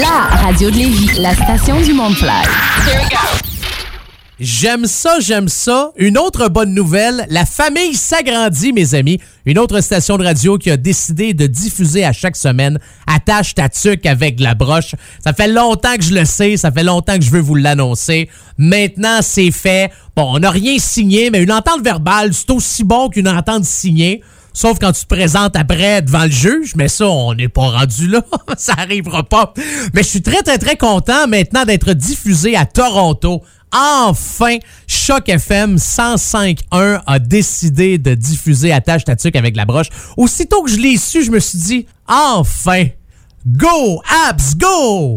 La radio de Lévis, la station du Mont-Fly. J'aime ça, j'aime ça. Une autre bonne nouvelle, la famille s'agrandit, mes amis. Une autre station de radio qui a décidé de diffuser à chaque semaine Attache ta tuque avec la broche. Ça fait longtemps que je le sais, ça fait longtemps que je veux vous l'annoncer. Maintenant, c'est fait. Bon, on n'a rien signé, mais une entente verbale, c'est aussi bon qu'une entente signée. Sauf quand tu te présentes après devant le juge, mais ça, on n'est pas rendu là. ça arrivera pas. Mais je suis très, très, très content maintenant d'être diffusé à Toronto. Enfin, Choc FM 105.1 a décidé de diffuser Attache Tatuc avec la broche. Aussitôt que je l'ai su, je me suis dit, enfin, go, abs, go!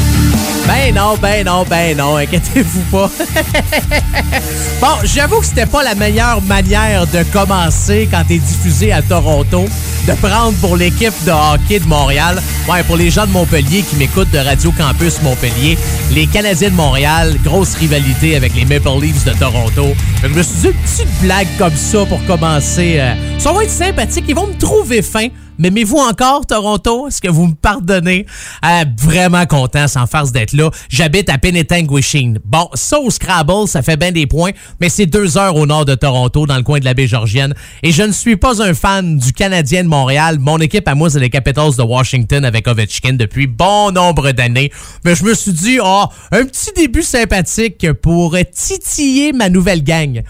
Ben non, ben non, ben non, inquiétez-vous pas. bon, j'avoue que c'était pas la meilleure manière de commencer quand t'es diffusé à Toronto, de prendre pour l'équipe de hockey de Montréal. Ouais, pour les gens de Montpellier qui m'écoutent de Radio Campus Montpellier, les Canadiens de Montréal, grosse rivalité avec les Maple Leafs de Toronto. Je me suis dit une petite blague comme ça pour commencer. Euh, ça va être sympathique, ils vont me trouver fin. M'aimez-vous encore, Toronto? Est-ce que vous me pardonnez? Euh, vraiment content, sans farce d'être là. J'habite à Penetanguishene. Bon, ça au Scrabble, ça fait bien des points, mais c'est deux heures au nord de Toronto, dans le coin de la baie Georgienne. Et je ne suis pas un fan du Canadien de Montréal. Mon équipe à moi, c'est les Capitals de Washington avec Ovechkin depuis bon nombre d'années. Mais je me suis dit, oh, un petit début sympathique pour titiller ma nouvelle gang.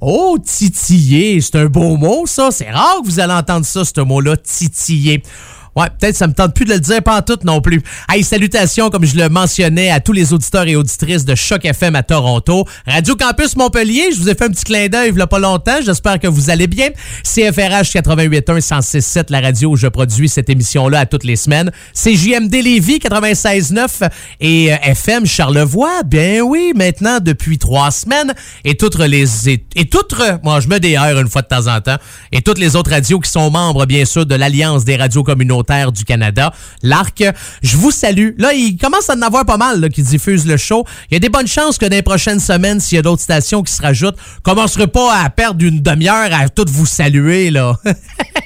Oh, titiller, c'est un beau mot, ça. C'est rare que vous allez entendre ça, ce mot-là, titiller titiller. Ouais, peut-être ça me tente plus de le dire pas en tout non plus. Hey, salutations comme je le mentionnais à tous les auditeurs et auditrices de Choc FM à Toronto, Radio Campus Montpellier, je vous ai fait un petit clin d'œil il y a pas longtemps, j'espère que vous allez bien. CFRH 88.1 106.7 la radio où je produis cette émission là à toutes les semaines. C'est JMD Lévis 96.9 et euh, FM Charlevoix. Ben oui, maintenant depuis trois semaines et toutes les et toutes moi je me déhère une fois de temps en temps et toutes les autres radios qui sont membres bien sûr de l'Alliance des radios communautaires du Canada, l'ARC. Je vous salue. Là, il commence à en avoir pas mal qui diffusent le show. Il y a des bonnes chances que dans les prochaines semaines, s'il y a d'autres stations qui se rajoutent, commencerai pas à perdre une demi-heure à toutes vous saluer, là.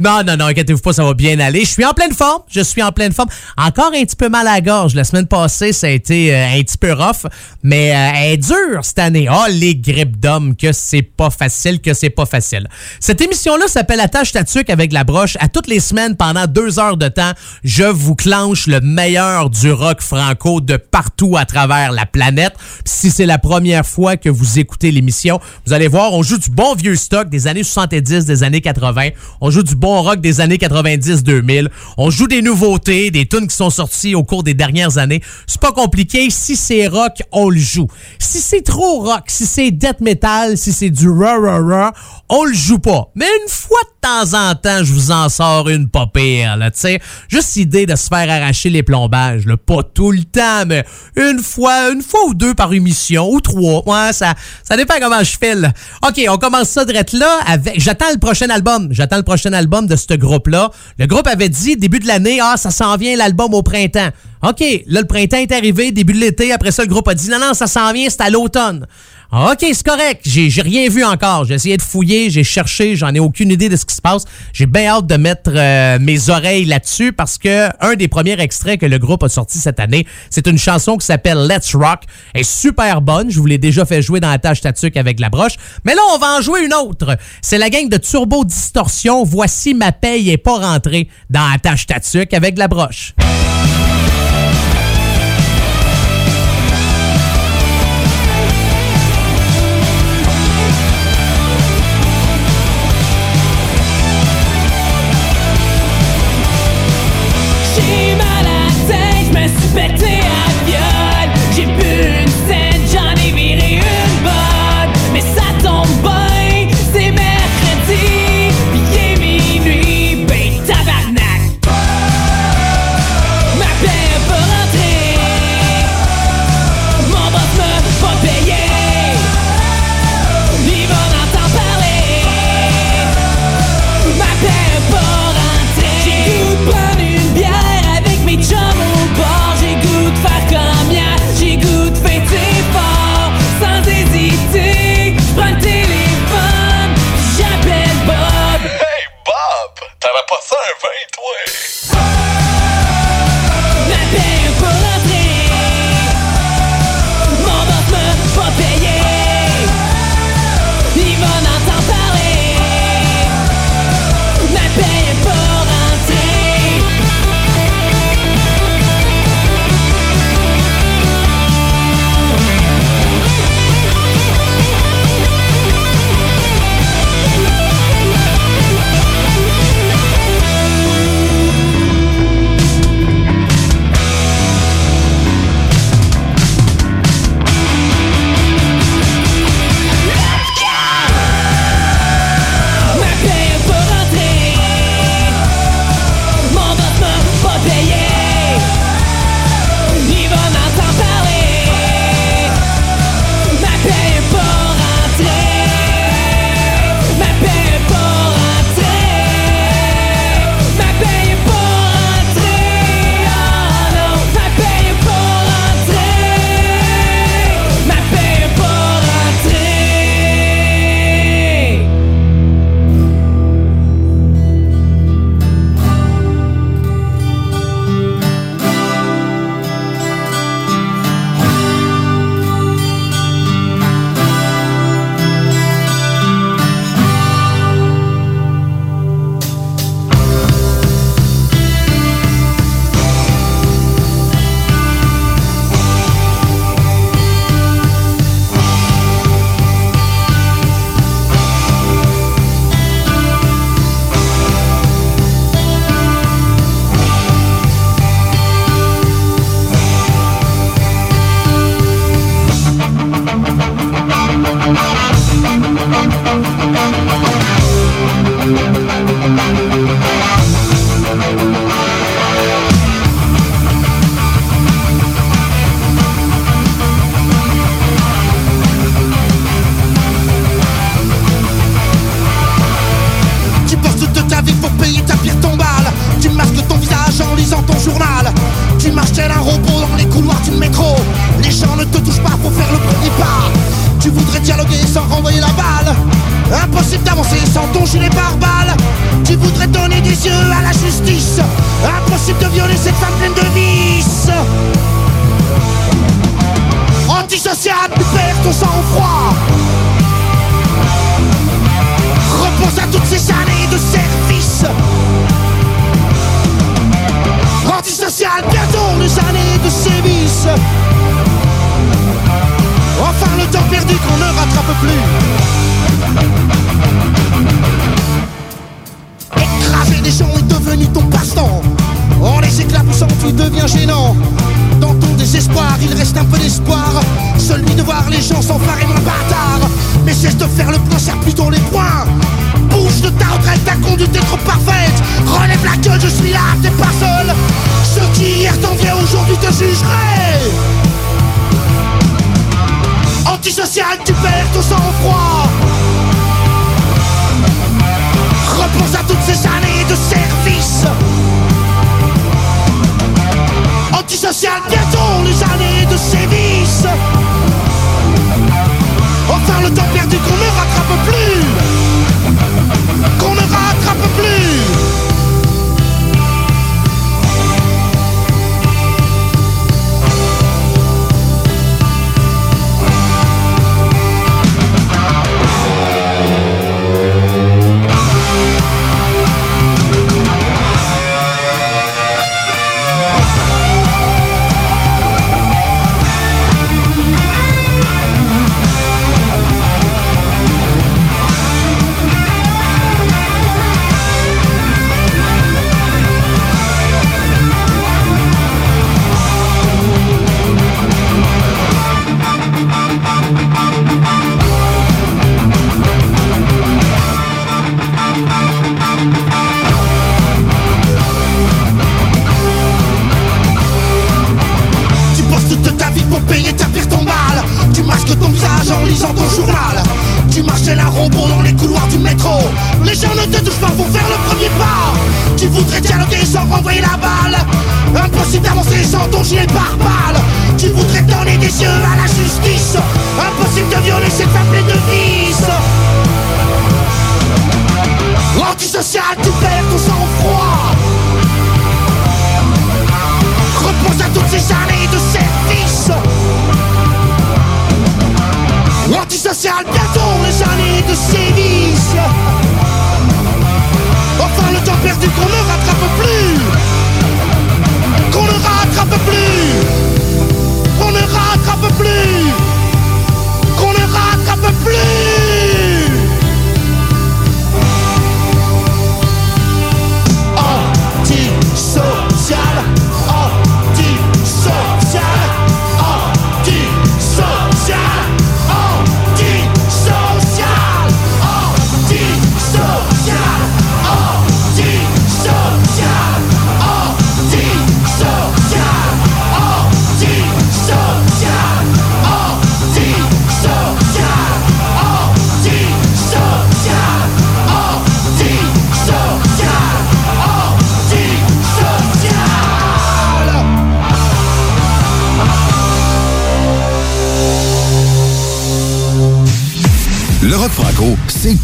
non, non, non, inquiétez-vous pas, ça va bien aller. Je suis en pleine forme. Je suis en pleine forme. Encore un petit peu mal à gorge. La semaine passée, ça a été euh, un petit peu rough, mais euh, elle est dure cette année. Oh, les grippes d'hommes, que c'est pas facile, que c'est pas facile. Cette émission-là s'appelle Attache Tatuc avec la broche. À toutes les semaines, pendant deux heures de temps, je vous clenche le meilleur du rock franco de partout à travers la planète. Si c'est la première fois que vous écoutez l'émission, vous allez voir, on joue du bon vieux stock des années 70, des années 80. On joue du bon rock des années 90-2000. On joue des nouveautés, des tunes qui sont sorties au cours des dernières années. C'est pas compliqué. Si c'est rock, on le joue. Si c'est trop rock, si c'est death metal, si c'est du ra ra ra, on le joue pas. Mais une fois de temps en temps, je vous en sors une pas pire, là, tu sais. Juste l'idée de se faire arracher les plombages, là. Pas tout le temps, mais une fois, une fois ou deux par émission, ou trois. Ouais, ça, ça dépend comment je file. OK, on commence ça direct là avec, j'attends le prochain album. J'attends le prochain album de ce groupe-là. Le groupe avait dit, début de l'année, ah, ça s'en vient l'album au printemps. OK, là, le printemps est arrivé, début de l'été. Après ça, le groupe a dit, non, non, ça s'en vient, c'est à l'automne. OK, c'est correct. J'ai, rien vu encore. J'ai essayé de fouiller, j'ai cherché, j'en ai aucune idée de ce qui se passe. J'ai bien hâte de mettre euh, mes oreilles là-dessus parce que un des premiers extraits que le groupe a sorti cette année, c'est une chanson qui s'appelle Let's Rock. Elle est super bonne. Je vous l'ai déjà fait jouer dans la tâche tatuc avec la broche. Mais là, on va en jouer une autre. C'est la gang de Turbo Distorsion. Voici ma paye est pas rentrée dans la tâche avec la broche. up a survey twig.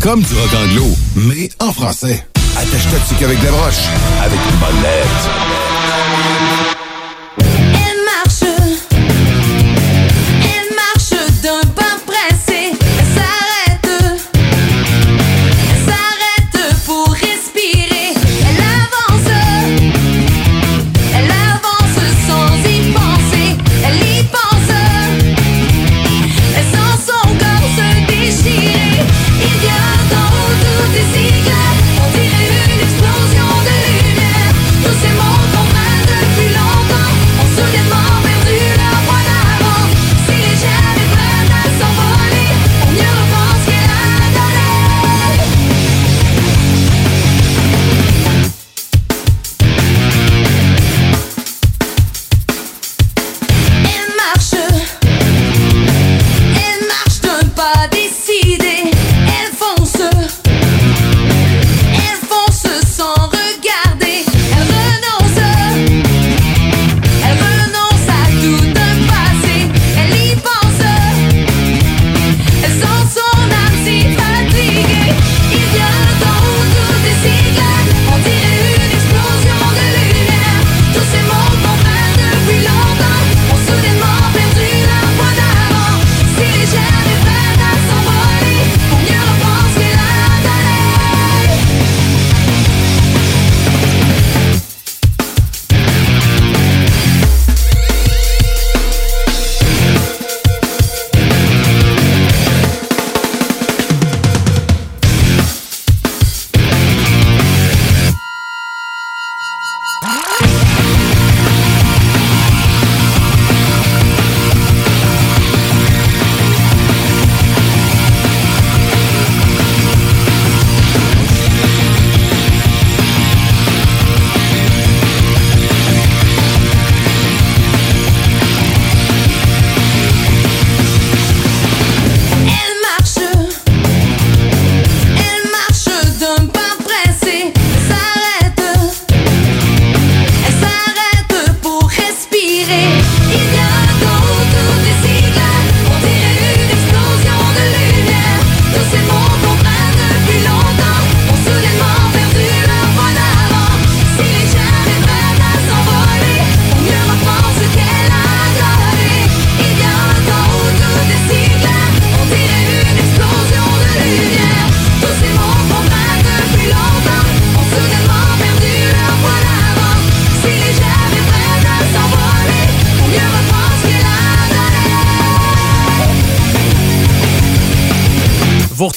Comme du rock anglo, mais en français. Attache-toi qu'avec des broches, avec une bonne lettre.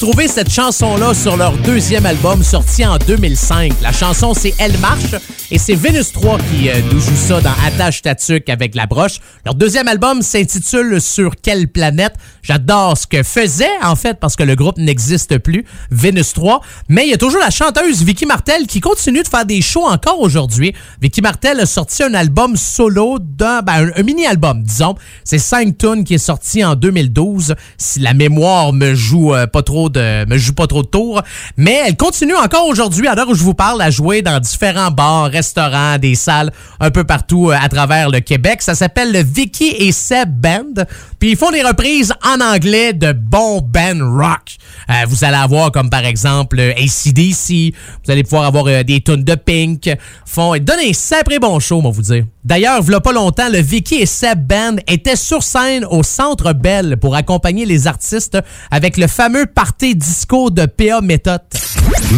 Retrouvez cette chanson-là sur leur deuxième album sorti en 2005. La chanson, c'est Elle marche et c'est Vénus 3 qui euh, nous joue ça dans Attache Tatuc avec la broche. Leur deuxième album s'intitule Sur quelle planète? J'adore ce que faisait, en fait, parce que le groupe n'existe plus, Vénus 3. Mais il y a toujours la chanteuse Vicky Martel qui continue de faire des shows encore aujourd'hui. Vicky Martel a sorti un album solo, d'un, ben, un mini-album, disons. C'est 5 tunes qui est sorti en 2012. Si la mémoire me joue euh, pas trop de me joue pas trop de tours, mais elle continue encore aujourd'hui à l'heure où je vous parle à jouer dans différents bars, restaurants, des salles un peu partout euh, à travers le Québec. Ça s'appelle le Vicky et Seb Band. Puis ils font des reprises en anglais de bons band rock. Euh, vous allez avoir comme par exemple euh, ACDC, vous allez pouvoir avoir euh, des tunes de Pink. Font, ils donnent un sacré bon show, moi vous dire. D'ailleurs, il pas longtemps, le Vicky et Seb Band étaient sur scène au Centre Bell pour accompagner les artistes avec le fameux party disco de PA Méthode.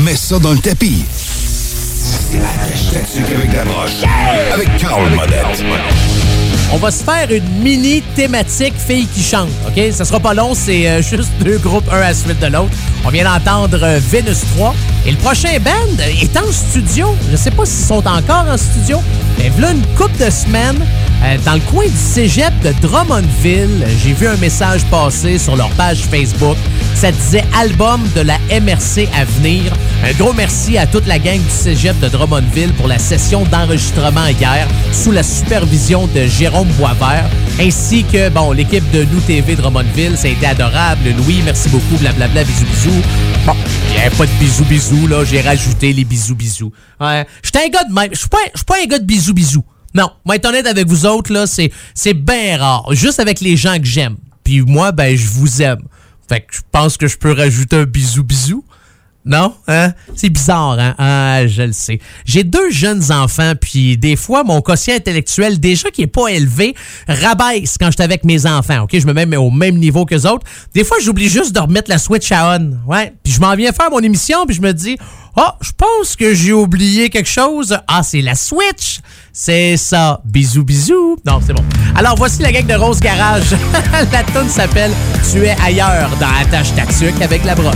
Mets ça dans le tapis. C'est avec la broche. Avec Carl Monette. On va se faire une mini thématique filles qui chantent, OK? Ça sera pas long, c'est euh, juste deux groupes, un à la de l'autre. On vient d'entendre euh, Venus 3. Et le prochain band est en studio. Je sais pas s'ils sont encore en studio, mais voilà une couple de semaines, euh, dans le coin du cégep de Drummondville, j'ai vu un message passer sur leur page Facebook. Ça disait album de la MRC à venir. Un gros merci à toute la gang du cégep de Drummondville pour la session d'enregistrement hier sous la supervision de Jérôme Boisvert, ainsi que bon l'équipe de Nous TV Drummondville. Ça a été adorable. Louis, merci beaucoup. Blablabla, bisous, bisous. Bon, il avait pas de bisous, bisous, là. J'ai rajouté les bisous, bisous. Ouais. J'étais un gars de même. Je suis pas, pas un gars de bisous, bisous. Non, moi, être honnête avec vous autres, là, c'est bien rare. Juste avec les gens que j'aime. Puis moi, ben, je vous aime. Fait que je pense que je peux rajouter un bisou, bisou. Non? Hein? C'est bizarre, hein? Ah, je le sais. J'ai deux jeunes enfants, puis des fois, mon quotient intellectuel, déjà qui est pas élevé, rabaisse quand je suis avec mes enfants, OK? Je me mets au même niveau que autres. Des fois, j'oublie juste de remettre la Switch à on. Ouais? Puis je m'en viens faire mon émission, puis je me dis, oh, je pense que j'ai oublié quelque chose. Ah, c'est la Switch! C'est ça. Bisous, bisous. Non, c'est bon. Alors, voici la gang de Rose Garage. la tune s'appelle Tu es ailleurs dans Attache Tatuc avec la broche.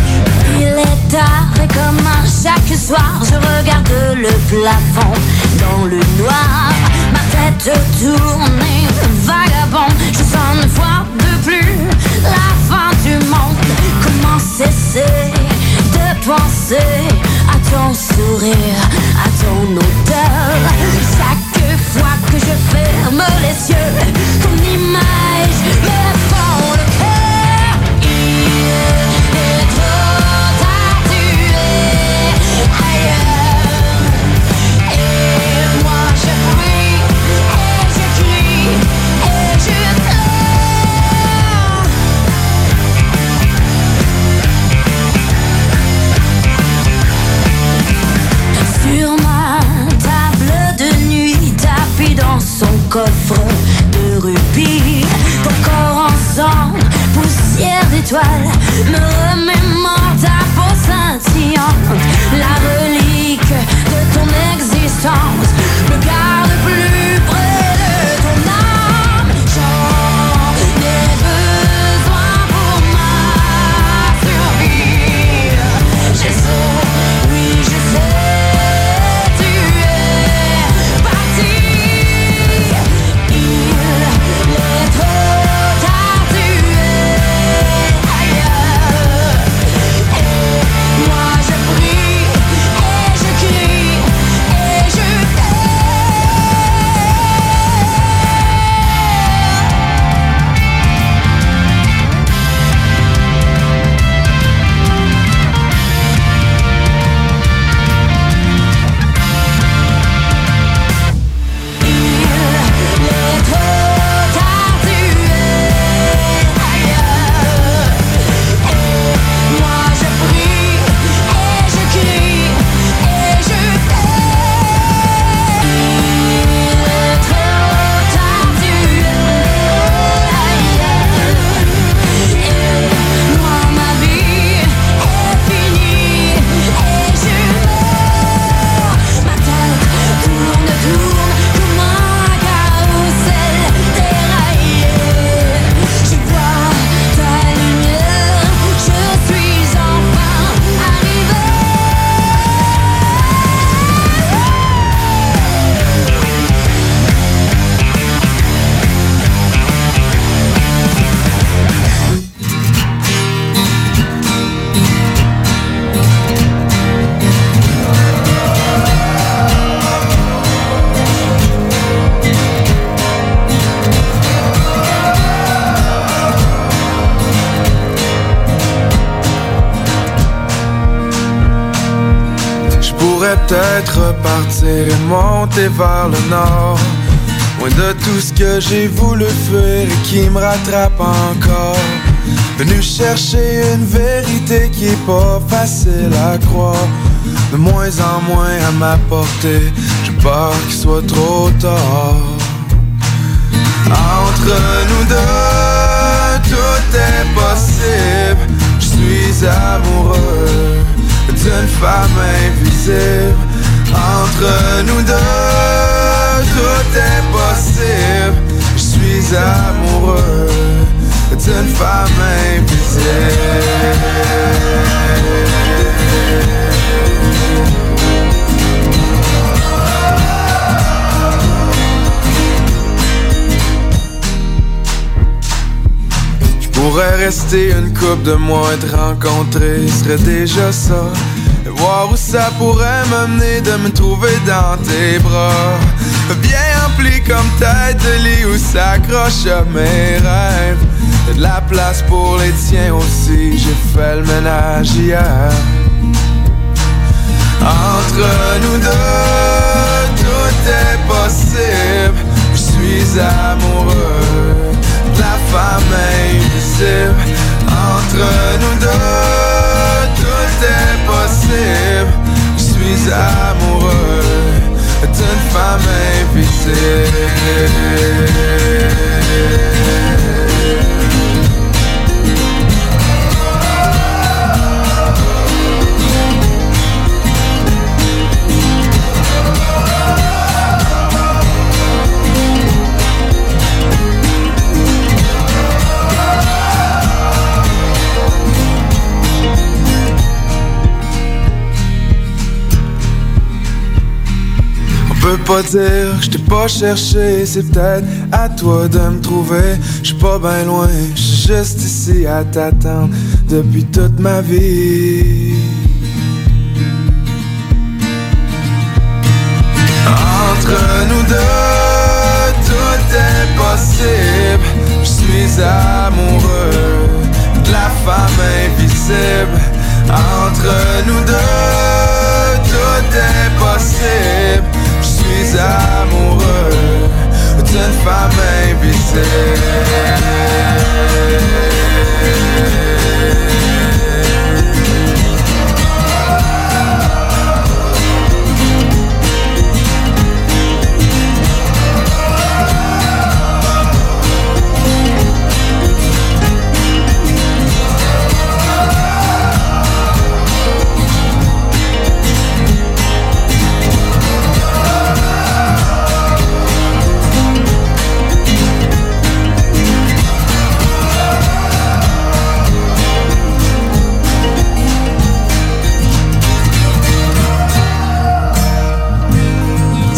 Il est tard et comme chaque soir, je regarde le plafond dans le noir. Ma tête tourne, vagabond, je sens une fois de plus la fin du monde. Comment cesser penser à ton sourire, à ton odeur? Chaque fois que je ferme les yeux, ton image me fend dans son coffre de rubis. Ton corps ensemble, poussière d'étoiles, me remémore ta peau scintillante. La relique de ton existence me garde plus j'ai voulu fuir et qui me rattrape encore? Venu chercher une vérité qui est pas facile à croire. De moins en moins à ma portée, j'ai peur qu'il soit trop tard. Entre nous deux, tout est possible. Je suis amoureux d'une femme invisible. Entre nous deux, tout est possible. Suis amoureux d'une femme Je pourrais rester une coupe de mois et te rencontrer serait déjà ça. Et voir où ça pourrait m'amener de me trouver dans tes bras. Comme tête de lit où s'accroche à mes rêves. De la place pour les tiens aussi, j'ai fait le ménage hier. Entre nous deux, tout est possible. Je suis amoureux de la femme invisible. Entre nous deux, tout est possible. Je suis amoureux d'une femme invisible. Peux pas dire que je t'ai pas cherché, c'est peut-être à toi de me trouver. Je suis pas bien loin, je suis juste ici à t'attendre depuis toute ma vie. Entre nous deux, tout est possible. Je suis amoureux de la femme invisible. Entre nous deux, tout est possible. Amoureux d'une femme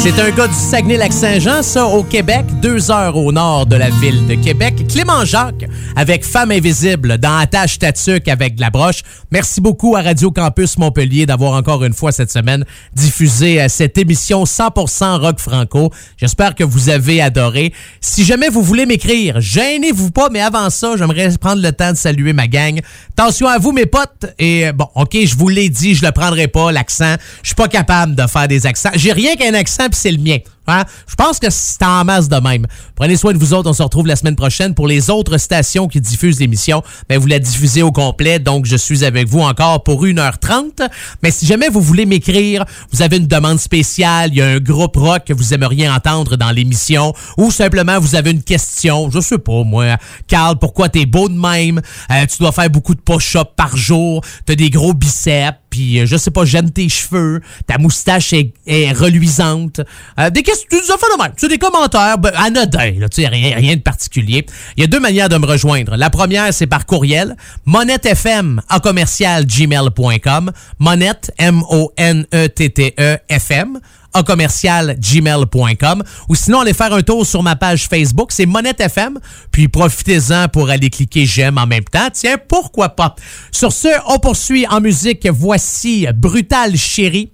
C'est un gars du Saguenay-Lac-Saint-Jean, ça, au Québec, deux heures au nord de la ville de Québec. Clément Jacques, avec Femme invisible, dans Attache Tatuc avec de la broche. Merci beaucoup à Radio Campus Montpellier d'avoir encore une fois cette semaine diffusé euh, cette émission 100% rock franco. J'espère que vous avez adoré. Si jamais vous voulez m'écrire, gênez-vous pas, mais avant ça, j'aimerais prendre le temps de saluer ma gang. Attention à vous, mes potes. Et euh, bon, OK, je vous l'ai dit, je le prendrai pas, l'accent. Je suis pas capable de faire des accents. J'ai rien qu'un accent, puis c'est le mien. Hein? Je pense que c'est en masse de même. Prenez soin de vous autres. On se retrouve la semaine prochaine pour les autres stations qui diffusent l'émission. Ben, vous la diffusez au complet. Donc, je suis avec vous encore pour 1h30. Mais si jamais vous voulez m'écrire, vous avez une demande spéciale, il y a un groupe rock que vous aimeriez entendre dans l'émission ou simplement vous avez une question, je sais pas moi, Carl, pourquoi t'es beau de même? Euh, tu dois faire beaucoup de push-up par jour, t'as des gros biceps, puis euh, je sais pas, j'aime tes cheveux, ta moustache est, est reluisante. Euh, tu nous as fait de même. Tu as des commentaires ben, anodins, là, rien, rien de particulier. Il y a deux manières de me rejoindre. La première, c'est par courriel, monettefm à commercial gmail.com, monette, M-O-N-E-T-T-E, FM, à commercial gmail.com ou sinon allez faire un tour sur ma page Facebook, c'est Monette FM, puis profitez-en pour aller cliquer j'aime en même temps. Tiens, pourquoi pas? Sur ce, on poursuit en musique. Voici Brutal Chérie,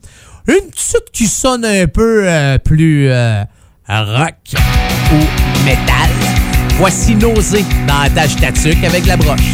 une petite qui sonne un peu euh, plus euh, rock ou métal. Voici Nausée dans la tâche avec la broche.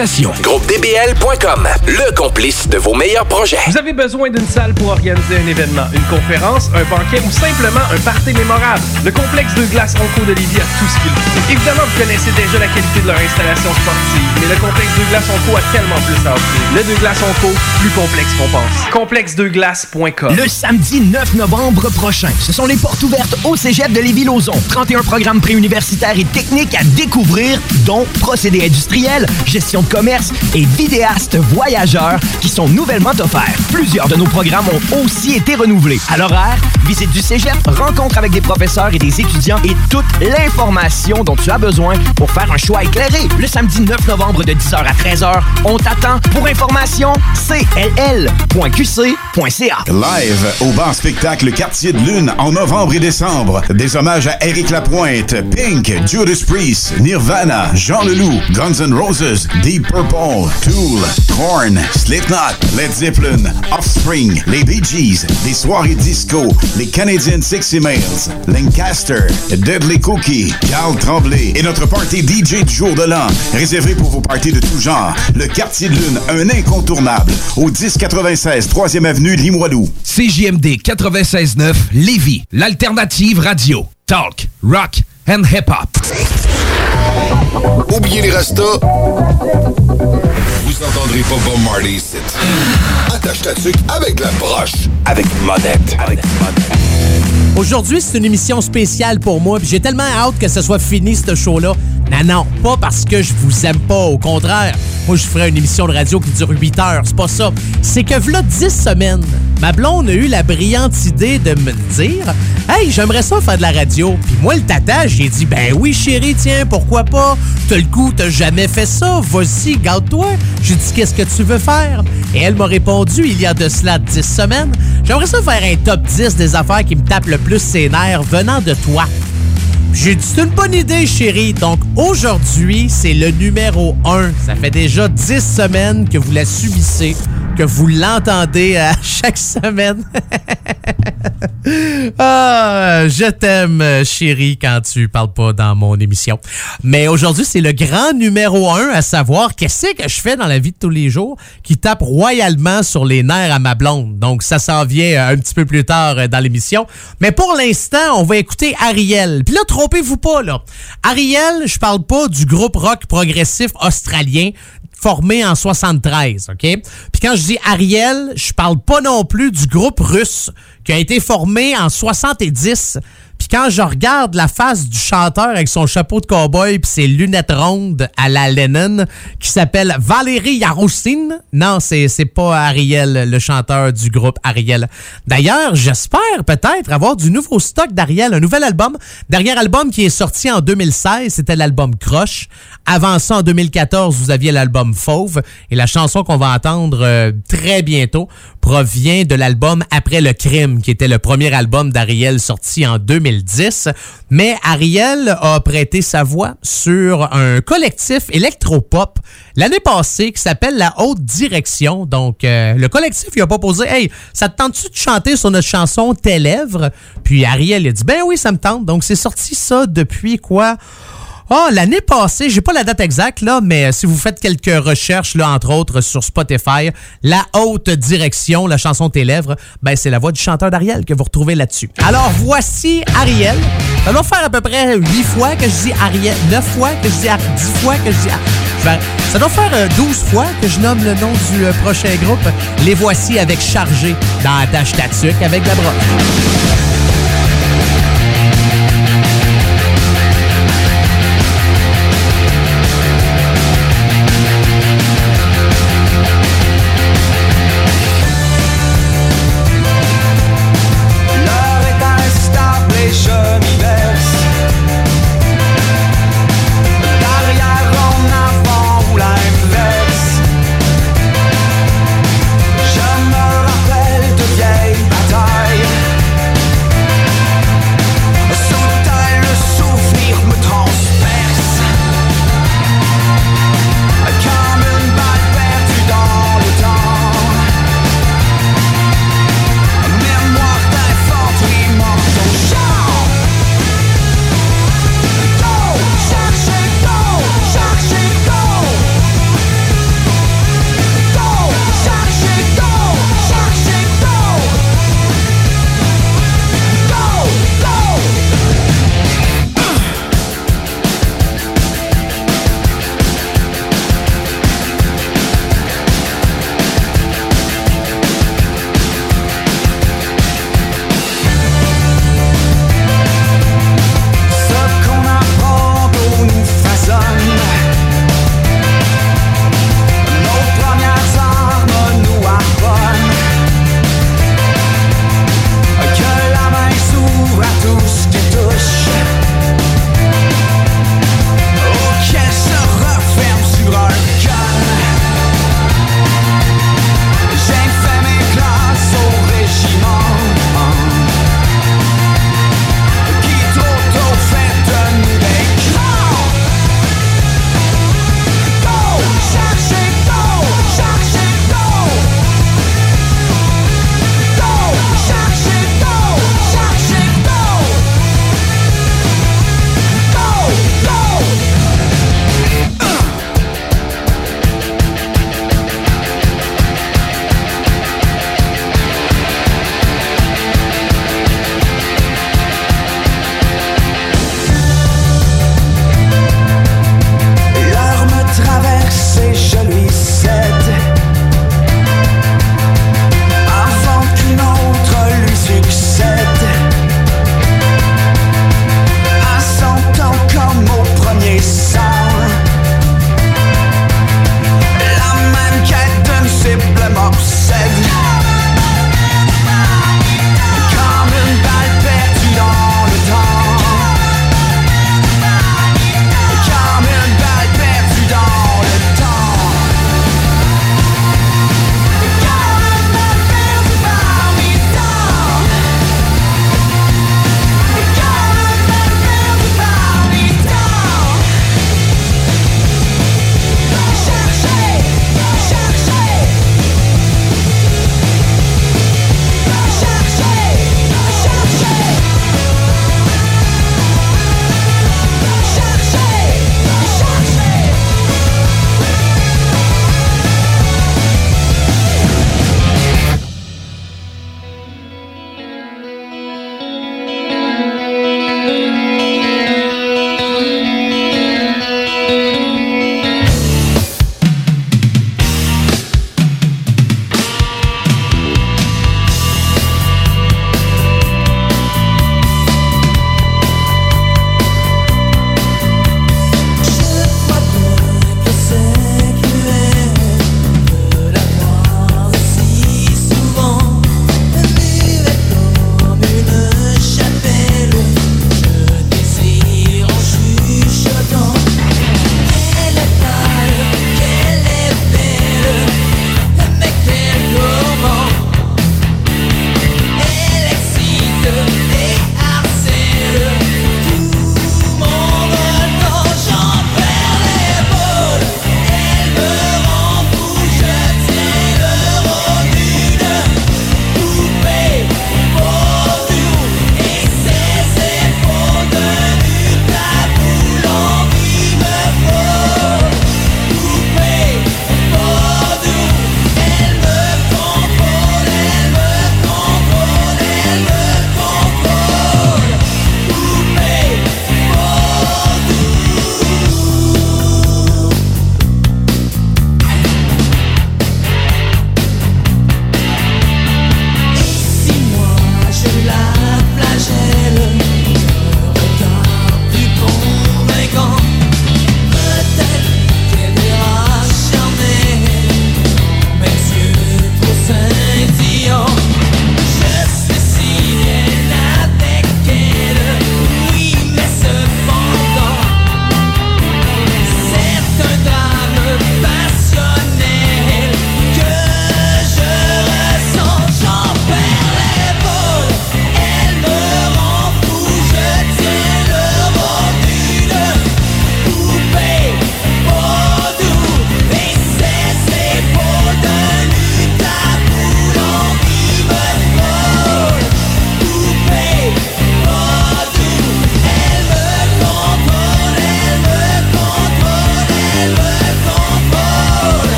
GroupeDBL.com, le complice de vos meilleurs projets. Vous avez besoin d'une salle pour organiser un événement, une conférence, un banquet ou simplement un party mémorable? Le complexe de glace Onco de Lévis a tout ce qu'il faut. Évidemment, vous connaissez déjà la qualité de leur installation sportive, mais le complexe de glace Onco a tellement plus à offrir. Le de glace Onco, plus complexe qu'on pense. Complexedeglace.com. Le samedi 9 novembre prochain, ce sont les portes ouvertes au cégep de Lévis-Lauzon. 31 programmes préuniversitaires et techniques à découvrir, dont procédés industriels, gestion de commerce et vidéastes voyageurs qui sont nouvellement offerts. Plusieurs de nos programmes ont aussi été renouvelés. À l'horaire, visite du cégep, rencontre avec des professeurs et des étudiants et toute l'information dont tu as besoin pour faire un choix éclairé. Le samedi 9 novembre de 10h à 13h, on t'attend. Pour information, cll.qc.ca. Live au bar spectacle Quartier de Lune en novembre et décembre. Des hommages à Eric Lapointe, Pink, Judas Priest, Nirvana, Jean Leloup, Guns N' Roses, Deep Purple, Tool, Korn, Slipknot, Led Zeppelin, Offspring, les Bee Gees, des soirées disco, les Canadian Sexy Males, Lancaster, Deadly Cookie, Carl Tremblay et notre party DJ du jour de l'an, réservé pour vos parties de tout genre. Le Quartier de Lune, un incontournable, au 1096 3e avenue Limoilou. CJMD 96.9 Lévis, l'alternative radio. Talk, rock and hip-hop. Oubliez les restos. Vous entendrez pas Bob Marley ici. Attache ta tuque avec la broche. Avec monette. Avec Aujourd'hui, c'est une émission spéciale pour moi. puis J'ai tellement hâte que ce soit fini, ce show-là. Non, non, pas parce que je vous aime pas. Au contraire, moi, je ferais une émission de radio qui dure 8 heures. C'est pas ça. C'est que, v'là 10 semaines, ma blonde a eu la brillante idée de me dire Hey, j'aimerais ça faire de la radio. Puis moi, le tata, j'ai dit Ben oui, chérie, tiens, pourquoi pas? T'as le coup, t'as jamais fait ça? Vas-y, garde-toi. J'ai dit Qu'est-ce que tu veux faire? Et elle m'a répondu il y a de cela 10 semaines J'aimerais ça faire un top 10 des affaires qui me tapent le plus ses nerfs venant de toi. J'ai dit, une bonne idée, chérie. Donc, aujourd'hui, c'est le numéro 1. Ça fait déjà 10 semaines que vous la subissez, que vous l'entendez à chaque semaine. ah, je t'aime, chérie, quand tu parles pas dans mon émission. Mais aujourd'hui, c'est le grand numéro 1 à savoir qu'est-ce que je fais dans la vie de tous les jours qui tape royalement sur les nerfs à ma blonde. Donc, ça s'en vient un petit peu plus tard euh, dans l'émission. Mais pour l'instant, on va écouter Ariel. Puis là, trompez-vous pas, là. Ariel, je parle pas du groupe rock progressif australien formé en 73, OK? Puis quand je dis Ariel, je parle pas non plus du groupe russe qui a été formé en 70. Puis quand je regarde la face du chanteur avec son chapeau de cowboy puis ses lunettes rondes à la Lennon, qui s'appelle Valérie Yaroussine, non, c'est pas Ariel, le chanteur du groupe Ariel. D'ailleurs, j'espère peut-être avoir du nouveau stock d'Ariel, un nouvel album. Dernier album qui est sorti en 2016, c'était l'album Croche. Avant ça, en 2014, vous aviez l'album Fauve. Et la chanson qu'on va entendre euh, très bientôt provient de l'album Après le crime, qui était le premier album d'Ariel sorti en 2010. Mais Ariel a prêté sa voix sur un collectif électropop l'année passée qui s'appelle La Haute Direction. Donc, euh, le collectif, il a proposé Hey, ça te tente-tu de chanter sur notre chanson Tes lèvres? Puis Ariel a dit Ben oui, ça me tente. Donc, c'est sorti ça depuis quoi? Ah, l'année passée, j'ai pas la date exacte, là, mais euh, si vous faites quelques recherches, là, entre autres, sur Spotify, La Haute Direction, la chanson Tes Lèvres, ben, c'est la voix du chanteur d'Ariel que vous retrouvez là-dessus. Alors, voici Ariel. Ça doit faire à peu près 8 fois que je dis Ariel, 9 fois que je dis Ar- 10 fois que je dis Ar- je vais- Ça doit faire euh, 12 fois que je nomme le nom du euh, prochain groupe. Les voici avec Chargé dans Attache Tatuc avec la broche.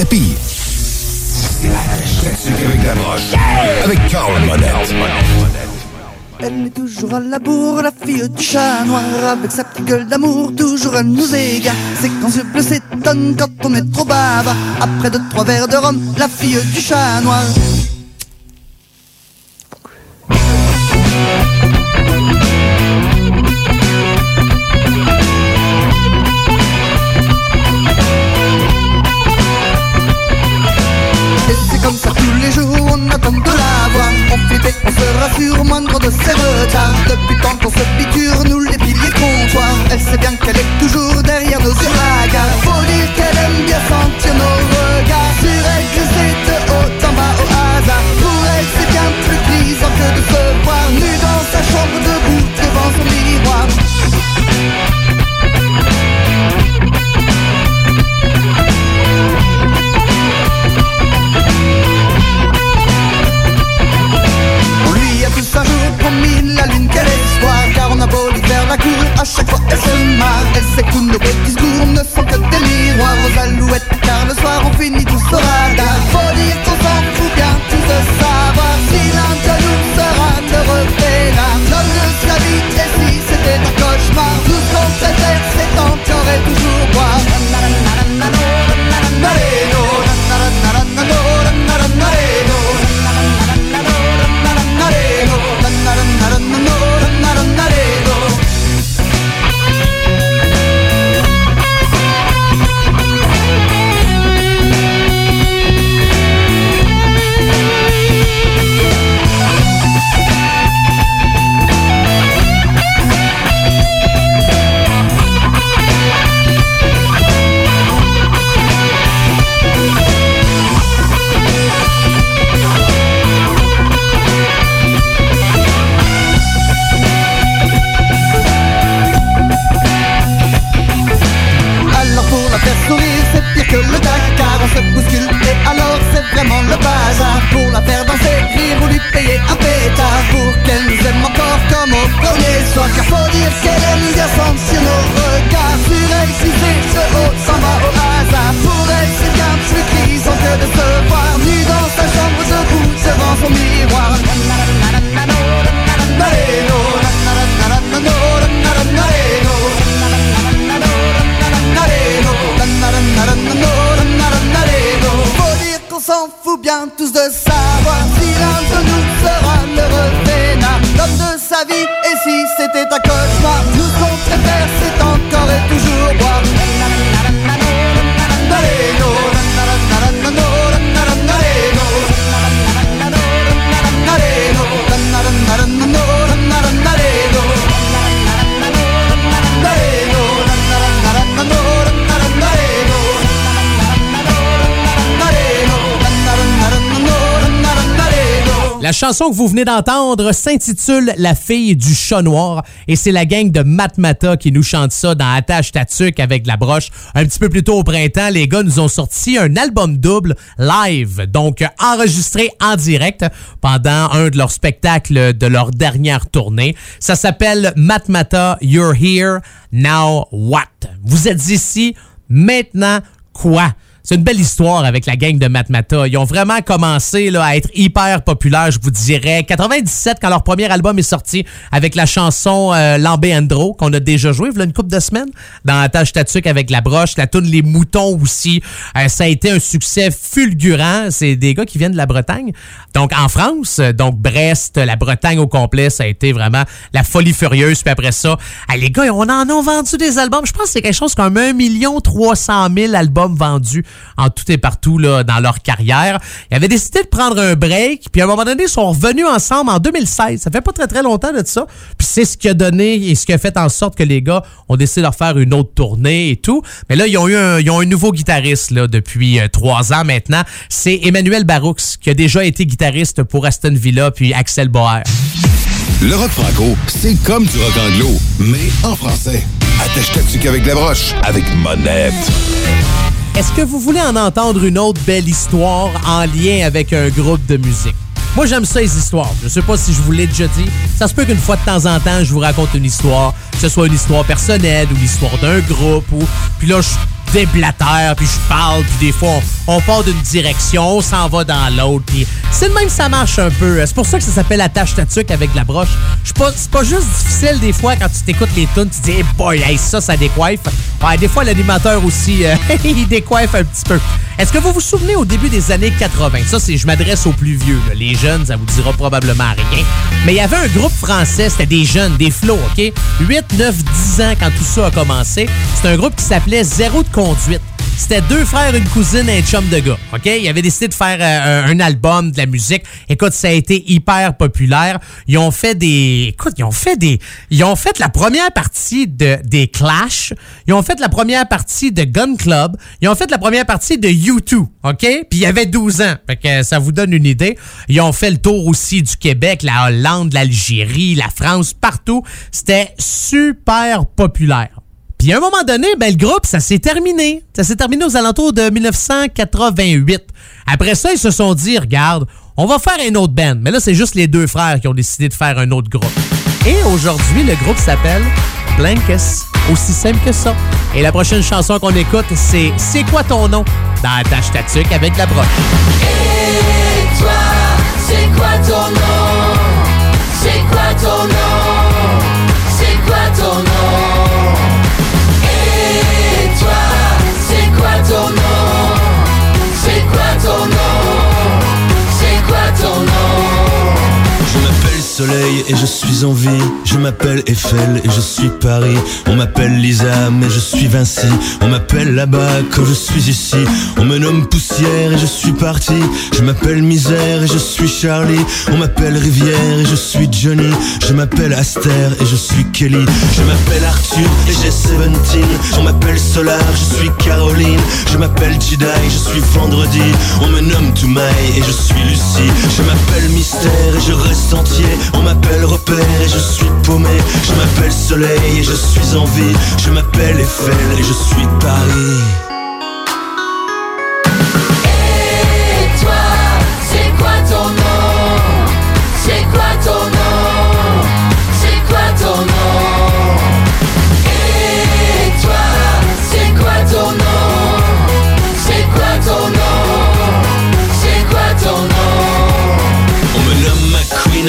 Tapis. Avec la broche. Avec Carl Monette. Elle est toujours à la bourre, la fille du chat noir Avec sa petite gueule d'amour, toujours elle nous égare C'est quand ce bleu s'étonne quand on est trop bavard Après deux, trois verres de rhum, la fille du chat noir voir On flippe et on se rassure, moindre de ses retards. Depuis tant qu'on se piqûre, nous les piliers comptoirs Elle sait bien qu'elle est toujours derrière nos gare Faut dire qu'elle aime bien sentir nos regards. Sur elle glisser de haut en bas au hasard. Pour elle c'est bien plus grisant que de se se sait que tous nos discours ne sont que des miroirs. Aux alouettes Car le soir on finit tous au radar Faut dire qu'on s'en fout tous de savoir Si l'un de nous sera heureux? Peinard L'homme de sa et si c'était un cauchemar Tout ce qu'on c'est encore et toujours vraiment le bazar Pour la faire danser, rire ou lui payer un pétard Pour qu'elle nous aime encore comme au premier soir. Car faut dire qu'elle aime bien sentir nos regards. Sur elle, si ce haut, s'en va au hasard Pour elle, c'est bien plus grisant que de se voir Nu dans sa chambre debout devant son miroir. Qu'on s'en fout bien tous de savoir Si l'un de nous sera l'heureux peinard L'homme de sa vie et si c'était un cauchemar. Nous qu'on préfère c'est La chanson que vous venez d'entendre s'intitule La fille du chat noir et c'est la gang de Matmata qui nous chante ça dans Attache Tatuc avec la broche. Un petit peu plus tôt au printemps, les gars nous ont sorti un album double live, donc enregistré en direct pendant un de leurs spectacles de leur dernière tournée. Ça s'appelle Matmata You're Here, Now What? Vous êtes ici, maintenant quoi? C'est une belle histoire avec la gang de Matmata. Ils ont vraiment commencé là, à être hyper populaires, je vous dirais. 97, quand leur premier album est sorti, avec la chanson euh, Lambé Andro, qu'on a déjà joué, voilà une couple de semaines, dans la tâche tatuc avec la broche, la toune Les Moutons aussi. Euh, ça a été un succès fulgurant. C'est des gars qui viennent de la Bretagne. Donc, en France, donc Brest, la Bretagne au complet, ça a été vraiment la folie furieuse. Puis après ça, ah, les gars, on en a vendu des albums. Je pense que c'est quelque chose comme 1 300 000 albums vendus en tout et partout dans leur carrière. Ils avaient décidé de prendre un break, puis à un moment donné, ils sont revenus ensemble en 2016. Ça fait pas très très longtemps de ça. Puis c'est ce qui a donné et ce qui a fait en sorte que les gars ont décidé de faire une autre tournée et tout. Mais là, ils ont eu un, nouveau guitariste depuis euh, trois ans maintenant. C'est Emmanuel Baroux, qui a déjà été guitariste pour Aston Villa puis Axel Boer. Le rock franco, c'est comme du rock anglo, mais en français. Attache ta tuque avec la broche, avec Monette. Est-ce que vous voulez en entendre une autre belle histoire en lien avec un groupe de musique? Moi, j'aime ça, les histoires. Je sais pas si je vous l'ai déjà dit. Ça se peut qu'une fois de temps en temps, je vous raconte une histoire, que ce soit une histoire personnelle ou l'histoire d'un groupe. Ou... Puis là, je déblatère, puis je parle, puis des fois, on, part d'une direction, on s'en va dans l'autre, puis c'est de même ça marche un peu. C'est pour ça que ça s'appelle attache ta tuque avec la broche. C'est pas juste difficile des fois quand tu t'écoutes les tunes, tu dis, hey boy, hey, ça, ça décoiffe. Ouais, des fois, l'animateur aussi, euh, il décoiffe un petit peu. Est-ce que vous vous souvenez au début des années 80? Ça, c'est, je m'adresse aux plus vieux. Les jeunes, ça vous dira probablement rien. Mais il y avait un groupe français, c'était des jeunes, des flots, OK? 8, 9, 10 ans quand tout ça a commencé. C'était un groupe qui s'appelait Zéro de C'était deux frères, une cousine et un chum de gars. OK? Ils avaient décidé de faire euh, un, un album, de la musique. Écoute, ça a été hyper populaire. Ils ont fait des. Écoute, ils ont fait des. Ils ont fait la première partie de, des Clash. Ils ont fait la première partie de Gun Club. Ils ont fait la première partie de U2. OK? Puis il y avait 12 ans. Fait que ça vous donne une idée. Ils ont fait le tour aussi du Québec, la Hollande, l'Algérie, la France, partout. C'était super populaire. Puis à un moment donné, ben, le groupe, ça s'est terminé. Ça s'est terminé aux alentours de 1988. Après ça, ils se sont dit, regarde, on va faire un autre band. Mais là, c'est juste les deux frères qui ont décidé de faire un autre groupe. Et aujourd'hui, le groupe s'appelle Blankes. Aussi simple que ça. Et la prochaine chanson qu'on écoute, c'est C'est quoi ton nom? dans Attache ta tuque avec la broche. Et toi, c'est quoi ton nom? C'est quoi ton nom? M'appelle Et je suis en vie. Je m'appelle Eiffel et je suis Paris. On m'appelle Lisa mais je suis Vinci. On m'appelle là-bas quand je suis ici. On me nomme Poussière et je suis parti. Je m'appelle Misère et je suis Charlie. On m'appelle Rivière et je suis Johnny. Je m'appelle Aster et je suis Kelly. Je m'appelle Arthur et j'ai 17. On m'appelle Solar, je suis Caroline. Je m'appelle Jedi, je suis Vendredi. On me nomme Toumaï et je suis Lucie. Je m'appelle Mystère et je reste entier. M'appelle Repère et je suis paumé. Je m'appelle Soleil et je suis en vie. Je m'appelle Eiffel et je suis Paris.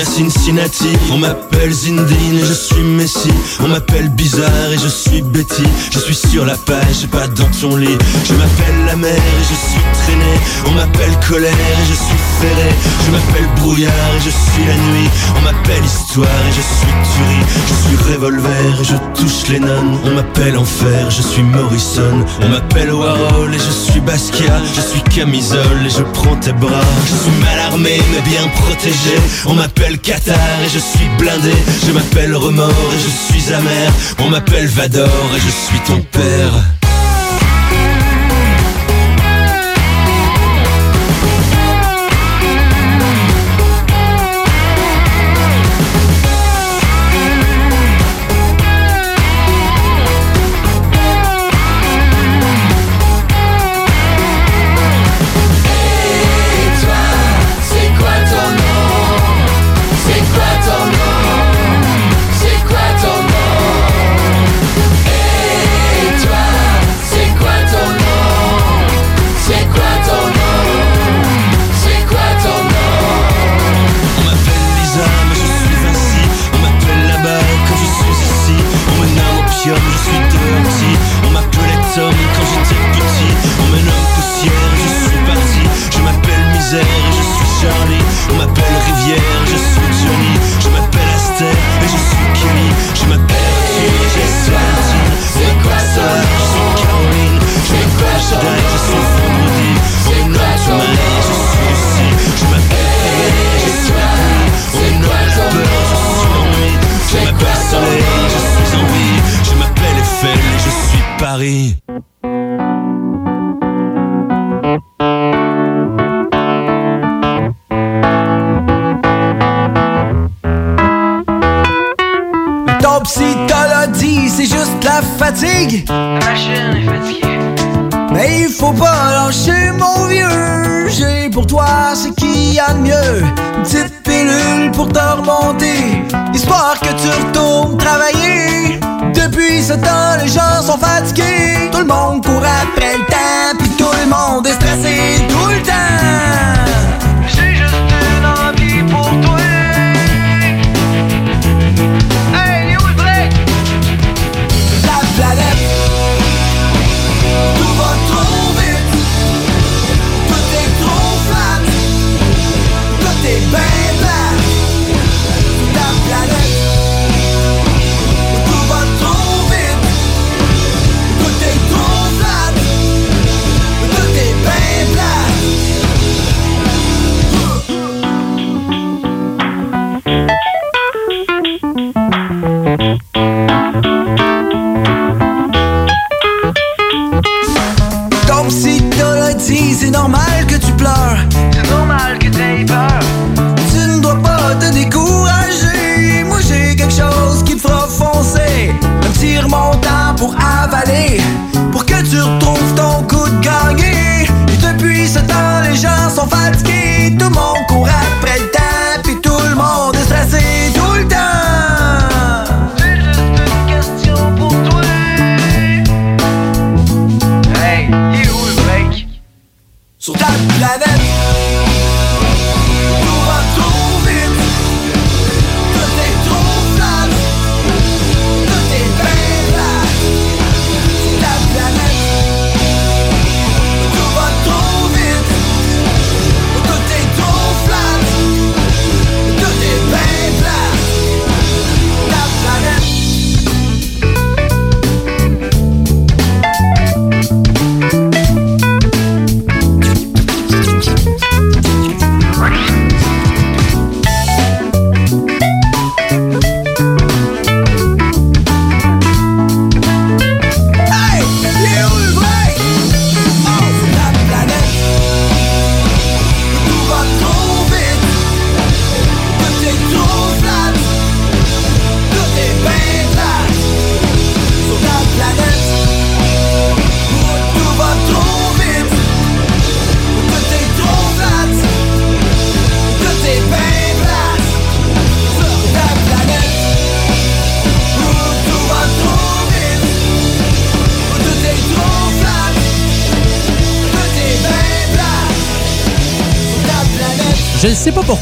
Cincinnati. On m'appelle Zindine et je suis Messi. On m'appelle Bizarre et je suis Betty. Je suis sur la page et pas dans ton lit. Je m'appelle la mer et je suis traîné. On m'appelle Colère et je suis ferré. Je m'appelle Brouillard et je suis la nuit. On m'appelle Histoire et je suis Tuerie. Je suis Revolver et je touche les nonnes. On m'appelle Enfer, je suis Morrison. On m'appelle Warhol et je suis Basquiat. Je suis Camisole et je prends tes bras. Je suis mal armé mais bien protégé. On m'appelle Qatar et je suis blindé. Je m'appelle Remords et je suis amer. On m'appelle Vador et je suis ton père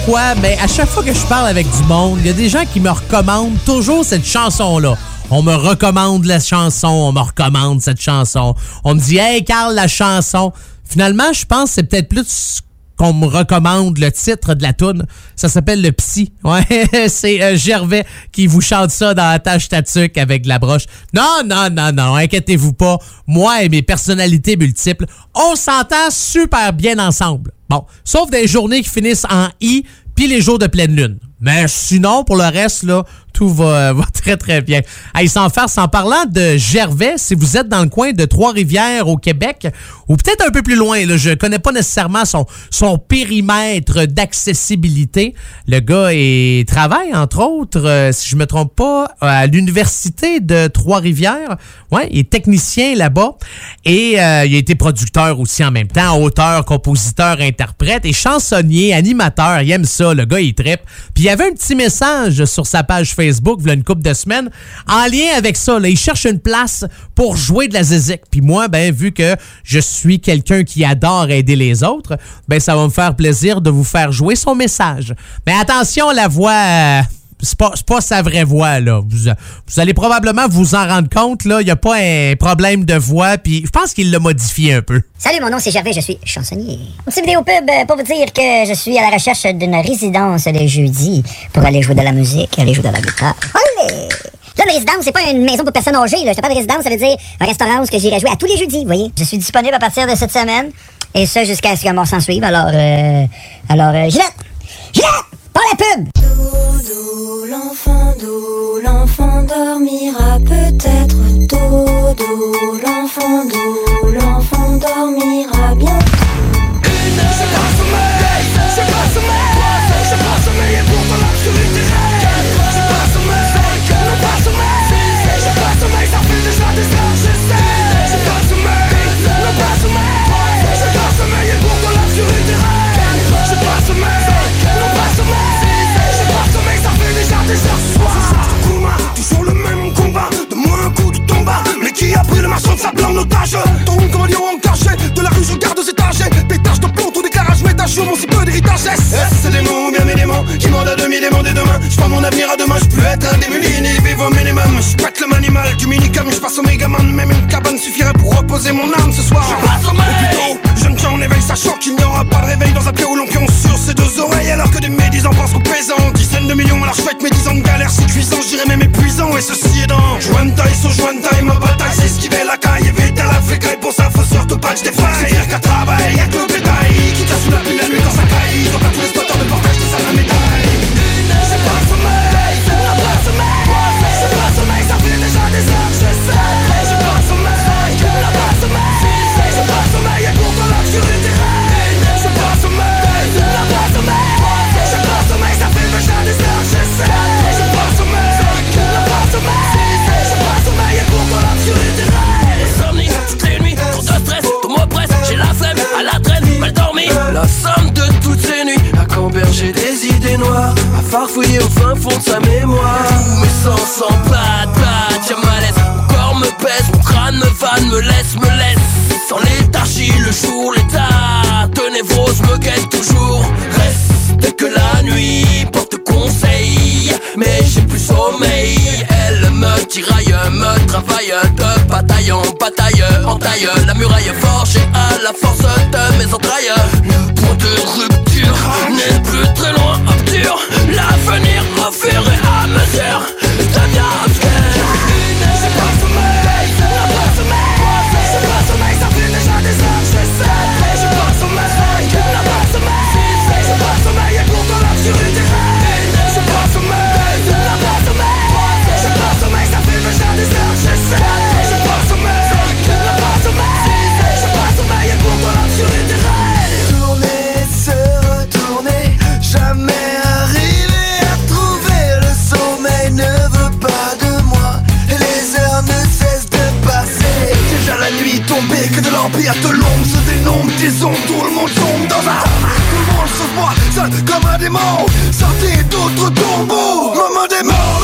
pourquoi, mais à chaque fois que je parle avec du monde, il y a des gens qui me recommandent toujours cette chanson-là. On me recommande la chanson, on me recommande cette chanson. On me dit, hey Carl, la chanson. Finalement, je pense que c'est peut-être plus qu'on me recommande le titre de la tune. Ça s'appelle Le Psy. Ouais, c'est euh, Gervais qui vous chante ça dans la tâche tatuc avec la broche. Non, non, non, non, inquiétez-vous pas. Moi et mes personnalités multiples, on s'entend super bien ensemble. Bon, sauf des journées qui finissent en I, puis les jours de pleine lune. Mais sinon, pour le reste, là, tout va, va très, très bien. Hey, sans faire, en parlant de Gervais, si vous êtes dans le coin de Trois-Rivières au Québec, ou peut-être un peu plus loin, là, je connais pas nécessairement son, son périmètre d'accessibilité. Le gars est, travaille, entre autres, euh, si je me trompe pas, à l'Université de Trois-Rivières. Ouais, il est technicien là-bas. Et euh, il a été producteur aussi en même temps, auteur, compositeur, interprète et chansonnier, animateur. Il aime ça, le gars, il trippe. Puis il y avait un petit message sur sa page Facebook, il y a une couple de semaines, en lien avec ça. Là, il cherche une place pour jouer de la zézique. Puis moi, ben, vu que je suis quelqu'un qui adore aider les autres, ben, ça va me faire plaisir de vous faire jouer son message. Mais attention, la voix... euh, c'est pas, pas sa vraie voix, là. Vous, allez probablement vous en rendre compte, là. Il n'y a pas un problème de voix, puis je pense qu'il l'a modifié un peu. Salut, mon nom c'est Gervais, je suis chansonnier. Un petit vidéo pub euh, pour vous dire que je suis à la recherche d'une résidence les jeudis pour aller jouer de la musique, aller jouer de la guitare. Allez! Là, une résidence, c'est pas une maison pour personnes âgées. Là. Je te parle de résidence, ça veut dire un restaurant où j'irai jouer à tous les jeudis, vous voyez? Je suis disponible à partir de cette semaine, et ça jusqu'à ce que mort s'en suive. Alors, euh, alors, euh, Gillette! Gillette! Pas la pub! Dodo, l'enfant doux, l'enfant dormira peut-être. Dodo, l'enfant doux, l'enfant dormira bien. Génération de sable en otage Tourne comme un lion en cachet De la rue je garde aux étagers Des métageux Mon si peu d'héritage S c'est des mots, bien mes démons Qui m'ont à demi démandé demain. Je mon avenir à demain, je peux être un démuni Ni vivre au minimum. Je pète le manimal du minicum Je passe au mégaman. Même une cabane suffirait pour reposer mon âme ce soir. Je passe au plutôt, jeune en éveil Sachant qu'il n'y aura pas de réveil dans un pied où l'on pionce sur ses deux oreilles Alors que des médisants pensent qu'au présent Dizaines de millions alors je fête mes dix ans de galère C'est cuisant, je dirais même épuisant. Et ceci est dans Joint taille sur joint taille Ma bataille c'est esquiver la caille Éviter la fécaille Pour ça faut surtout pas que je défaille C'est dire qu'à travail Y'a que le bétail Qui casse sous la pluie la nuit quand ça Camberger des idées noires À farfouiller au fin fond de sa mémoire. Mes sens sans patte, patte, y'a malaise. Mon corps me pèse, mon crâne me vanne, me laisse, me laisse. Sans léthargie, le jour, l'état de névrose me guette toujours. Reste que la nuit porte conseil Mais j'ai plus sommeil tiraille, me travaille De bataille en bataille, en taille La muraille forgée à la force de mes entrailles Le point de rupture n'est plus très loin, obture L'avenir et à mesure l'empire de l'ombre se dénombre Disons tout le monde tombe dans un Tout le monde sauf moi, seul comme un démon. Sorti d'autres tombeaux. Moment des morts,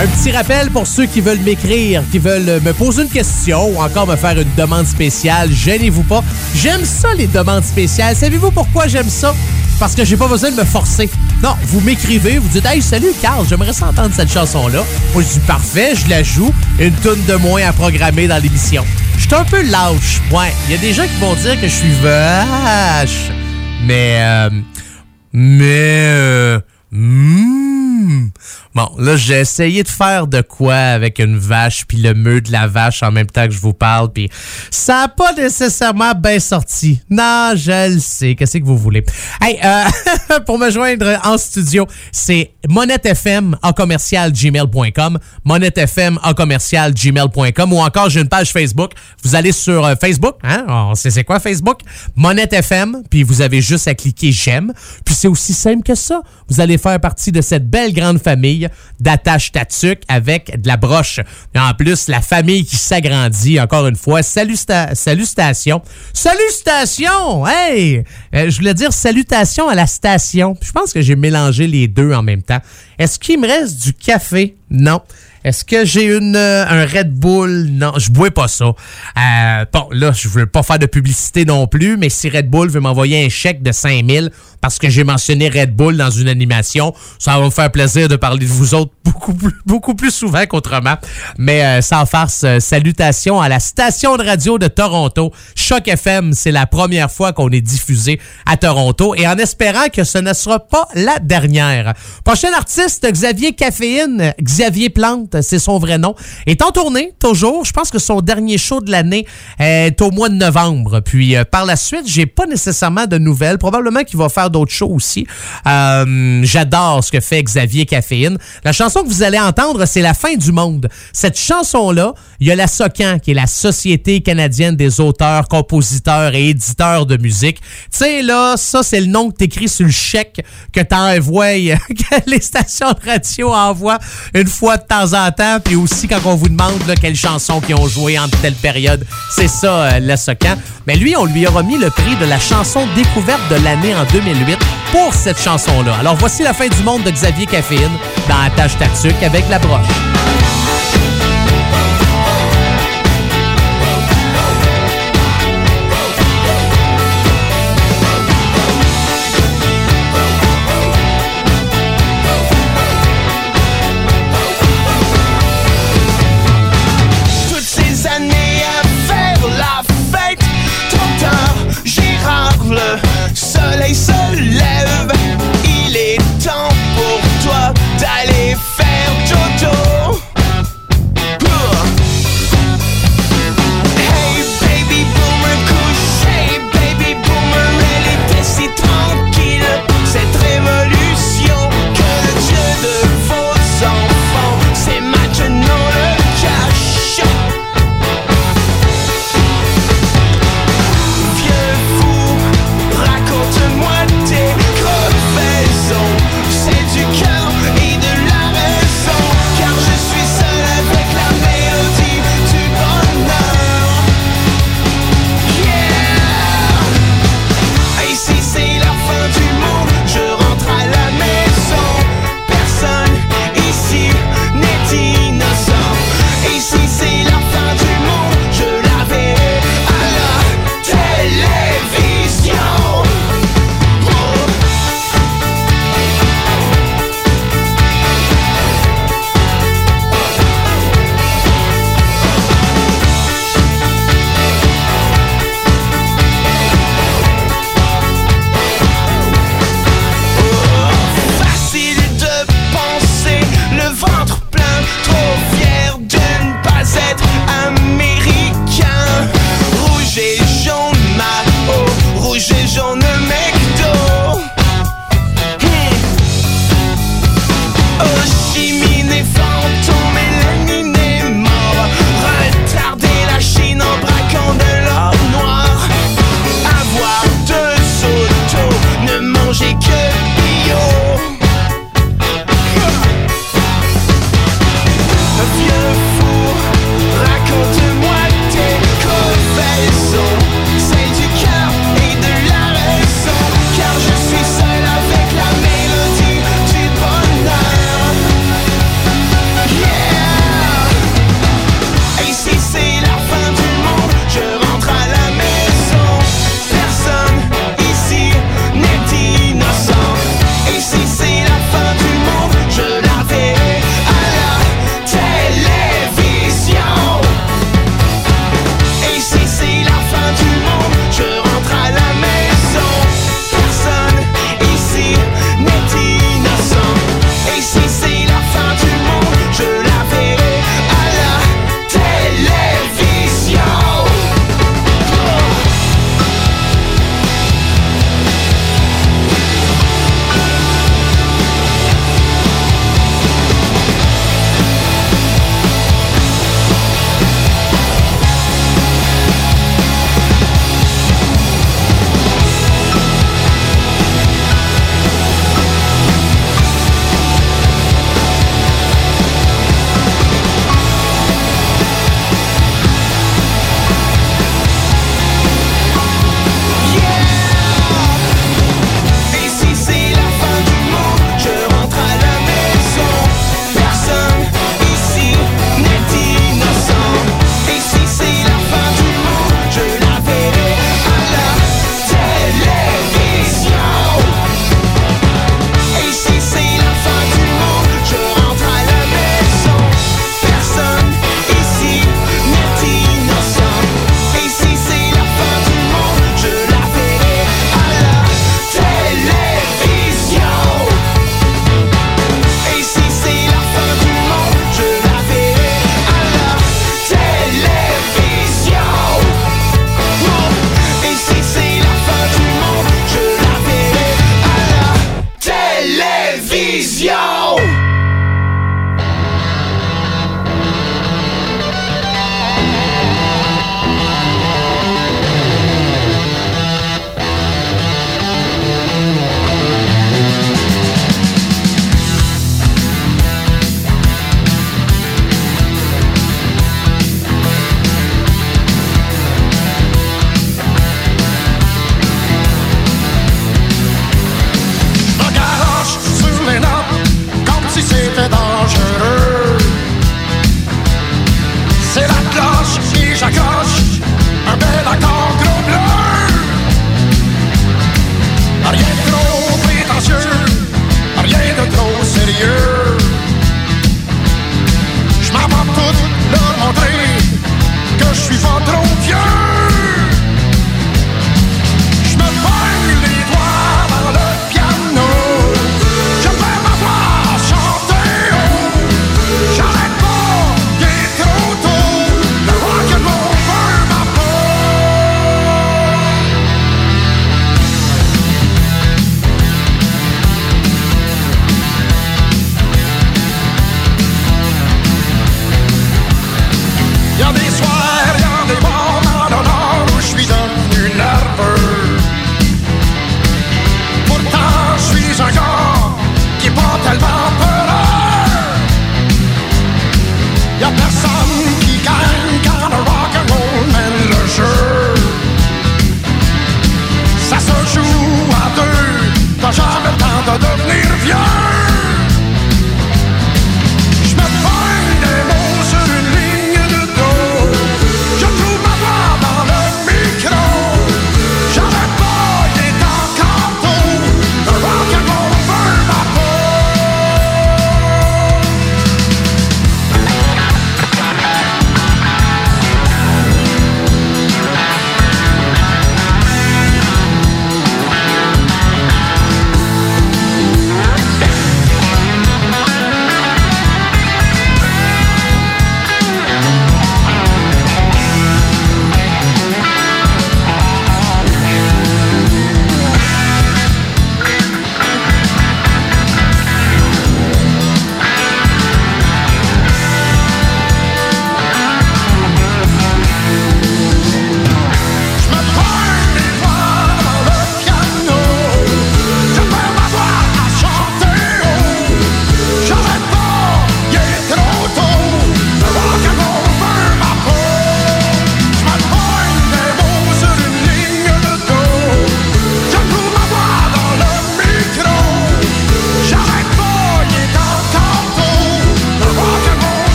Un petit rappel pour ceux qui veulent m'écrire, qui veulent me poser une question ou encore me faire une demande spéciale, gênez-vous pas. J'aime ça, les demandes spéciales. Savez-vous pourquoi j'aime ça? Parce que j'ai pas besoin de me forcer. Non, vous m'écrivez, vous dites Hey, salut Carl, j'aimerais ça entendre cette chanson-là. Moi, je dis parfait, je la joue. Une tonne de moins à programmer dans l'émission. Je suis un peu lâche. Ouais, il y a des gens qui vont dire que je suis vache. Mais. euh, mais. euh, hmm? Bon, là, j'ai essayé de faire de quoi avec une vache, puis le meux de la vache en même temps que je vous parle, puis ça n'a pas nécessairement bien sorti. Non, je le sais. Qu'est-ce que vous voulez? Hey, euh, pour me joindre en studio, c'est monettefm en commercial gmail.com, monettefm en commercial gmail.com, ou encore j'ai une page Facebook. Vous allez sur euh, Facebook, hein? On sait c'est quoi Facebook? Monette FM, puis vous avez juste à cliquer j'aime. Puis c'est aussi simple que ça. Vous allez faire partie de cette belle grande famille d'attache tatuc avec de la broche. Et en plus, la famille qui s'agrandit, encore une fois. Salut, sta- salutations. Salutations! Hey! Euh, je voulais dire salutations à la station. Je pense que j'ai mélangé les deux en même temps. Est-ce qu'il me reste du café? Non. Est-ce que j'ai une euh, un Red Bull? Non, je bois pas ça. Euh, bon, là, je veux pas faire de publicité non plus, mais si Red Bull veut m'envoyer un chèque de 5000 parce que j'ai mentionné Red Bull dans une animation, ça va me faire plaisir de parler de vous autres beaucoup plus, beaucoup plus souvent qu'autrement. Mais euh, sans farce, euh, salutations à la station de radio de Toronto. Choc FM, c'est la première fois qu'on est diffusé à Toronto et en espérant que ce ne sera pas la dernière. Prochain artiste, Xavier Caféine, Xavier Plante, c'est son vrai nom, est en tournée toujours. Je pense que son dernier show de l'année est au mois de novembre. Puis euh, par la suite, j'ai pas nécessairement de nouvelles. Probablement qu'il va faire d'autres shows aussi. Euh, J'adore ce que fait Xavier Caféine. La chanson que vous allez entendre, c'est La fin du monde. Cette chanson-là, il y a la SOCAN, qui est la Société canadienne des auteurs, compositeurs et éditeurs de musique. Tu sais, là, ça, c'est le nom que t'écris sur le chèque que t'envoies, que les stations de radio envoient une fois de temps en temps, puis aussi quand on vous demande là, quelles chansons qui ont joué entre telle période. C'est ça, euh, le SOCAN. Mais lui, on lui a remis le prix de la chanson découverte de l'année en 2008 pour cette chanson-là. Alors voici la fin du monde de Xavier Caféine dans Attache Tatuc avec la broche.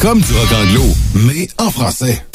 Comme du rock anglo, mais en français.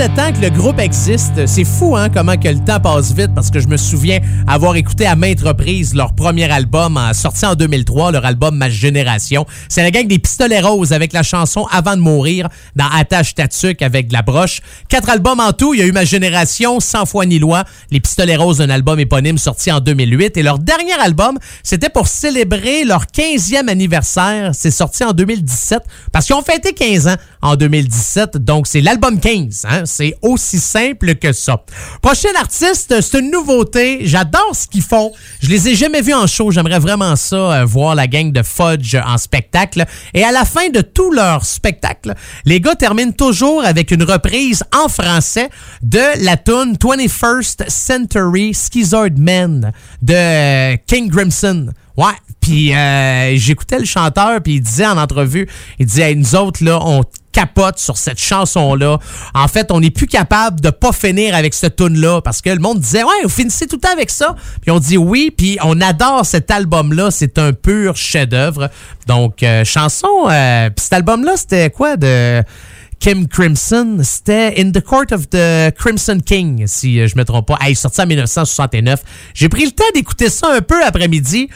17 ans que le groupe existe. C'est fou, hein, comment que le temps passe vite, parce que je me souviens avoir écouté à maintes reprises leur premier album, sorti en 2003, leur album Ma Génération. C'est la gang des Pistolets Roses avec la chanson Avant de mourir dans Attache Tatuc avec la broche. Quatre albums en tout. Il y a eu Ma Génération, Sans foi ni loi, Les Pistolets Roses, un album éponyme sorti en 2008. Et leur dernier album, c'était pour célébrer leur 15e anniversaire. C'est sorti en 2017 parce qu'ils ont fêté 15 ans en 2017. Donc, c'est l'album 15. Hein? C'est aussi simple que ça. Prochain artiste, c'est une nouveauté. J'adore ce qu'ils font. Je les ai jamais vus en show. J'aimerais vraiment ça, euh, voir la gang de Fudge en spectacle. Et à la fin de tout leur spectacle, les gars terminent toujours avec une reprise en français de la tune 21st Century Schizoid Man de euh, King Crimson. Ouais, puis euh, j'écoutais le chanteur, puis il disait en entrevue, il disait, Hey, nous autres, là, on capote sur cette chanson-là. En fait, on n'est plus capable de pas finir avec ce tune-là, parce que le monde disait, ouais, vous finissez tout le temps avec ça. Puis on dit oui, puis on adore cet album-là, c'est un pur chef-d'œuvre. Donc, euh, chanson, euh, puis cet album-là, c'était quoi de... Kim Crimson, c'était In the Court of the Crimson King, si euh, je me trompe pas. Hey, sorti en 1969. J'ai pris le temps d'écouter ça un peu après-midi.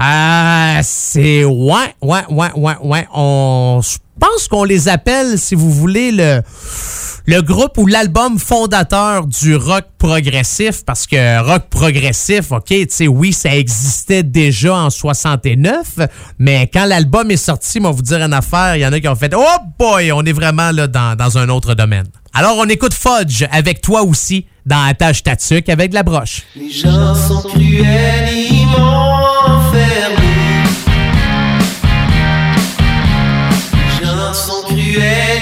Euh, c'est ouais, ouais, ouais, ouais, ouais. On, je pense qu'on les appelle, si vous voulez, le le groupe ou l'album fondateur du rock progressif, parce que rock progressif, ok, tu sais, oui, ça existait déjà en 69, mais quand l'album est sorti, moi, vous dire une affaire, il y en a qui ont fait, oh boy, on est vraiment là dans, dans un autre domaine. Alors, on écoute Fudge avec toi aussi dans Attache Tatuc avec la broche. Les gens sont cruels, ils Yeah.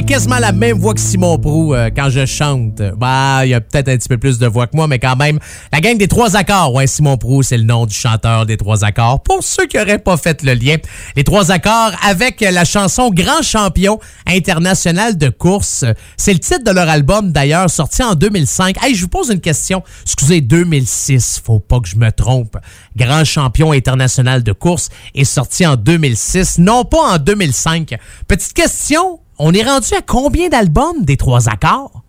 J'ai quasiment la même voix que Simon Prou euh, quand je chante. Bah, il y a peut-être un petit peu plus de voix que moi, mais quand même, la gang des trois accords. Ouais, Simon Prou, c'est le nom du chanteur des trois accords. Pour ceux qui n'auraient pas fait le lien, les trois accords avec la chanson Grand champion international de course. C'est le titre de leur album, d'ailleurs, sorti en 2005. Hey, je vous pose une question. Excusez, 2006, faut pas que je me trompe. Grand champion international de course est sorti en 2006, non pas en 2005. Petite question, on est rendu à combien d'albums des trois accords?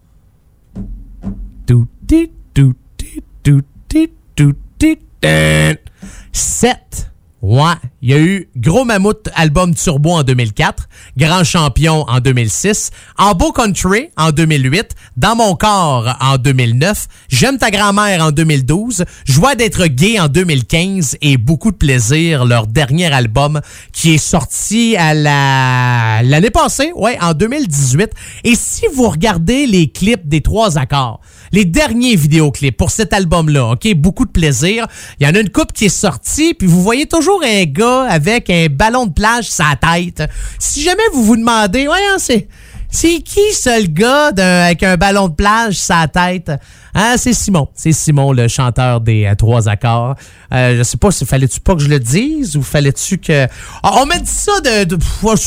Sept. Ouais, il y a eu Gros Mammouth album Turbo en 2004, Grand Champion en 2006, En Beau Country en 2008, Dans mon corps en 2009, J'aime ta grand-mère en 2012, Joie d'être gay en 2015 et Beaucoup de plaisir, leur dernier album qui est sorti à la l'année passée, ouais, en 2018. Et si vous regardez les clips des trois accords, les derniers vidéoclips pour cet album-là, OK? Beaucoup de plaisir. Il y en a une coupe qui est sortie, puis vous voyez toujours un gars avec un ballon de plage la tête. Si jamais vous vous demandez, voyons, c'est... Qui ce gars avec un ballon de plage la tête? Hein, c'est Simon. C'est Simon, le chanteur des euh, trois accords. Euh, je sais pas si fallait-tu pas que je le dise ou fallait-tu que. Ah, on m'a dit ça de.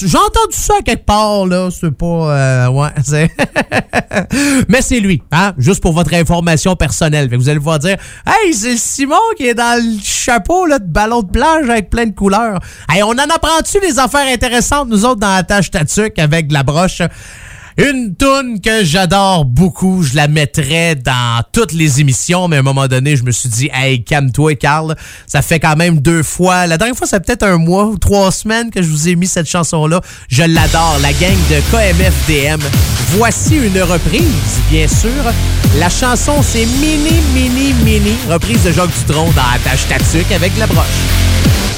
J'ai entendu ça quelque part, là. C'est pas. euh, ouais. Mais c'est lui, hein? Juste pour votre information personnelle. Fait vous allez pouvoir dire Hey, c'est Simon qui est dans le chapeau là, de ballon de plage avec plein de couleurs. Hey, on en apprend-tu des affaires intéressantes, nous autres, dans la tâche tatuc avec la broche? Une toune que j'adore beaucoup, je la mettrais dans toutes les émissions, mais à un moment donné, je me suis dit, hey, calme-toi, Carl. Ça fait quand même deux fois. La dernière fois, fait peut-être un mois ou trois semaines que je vous ai mis cette chanson-là. Je l'adore, la gang de KMFDM. Voici une reprise, bien sûr. La chanson, c'est Mini, Mini, Mini, reprise de Jacques Dutronc dans la tâche tatuc avec la broche.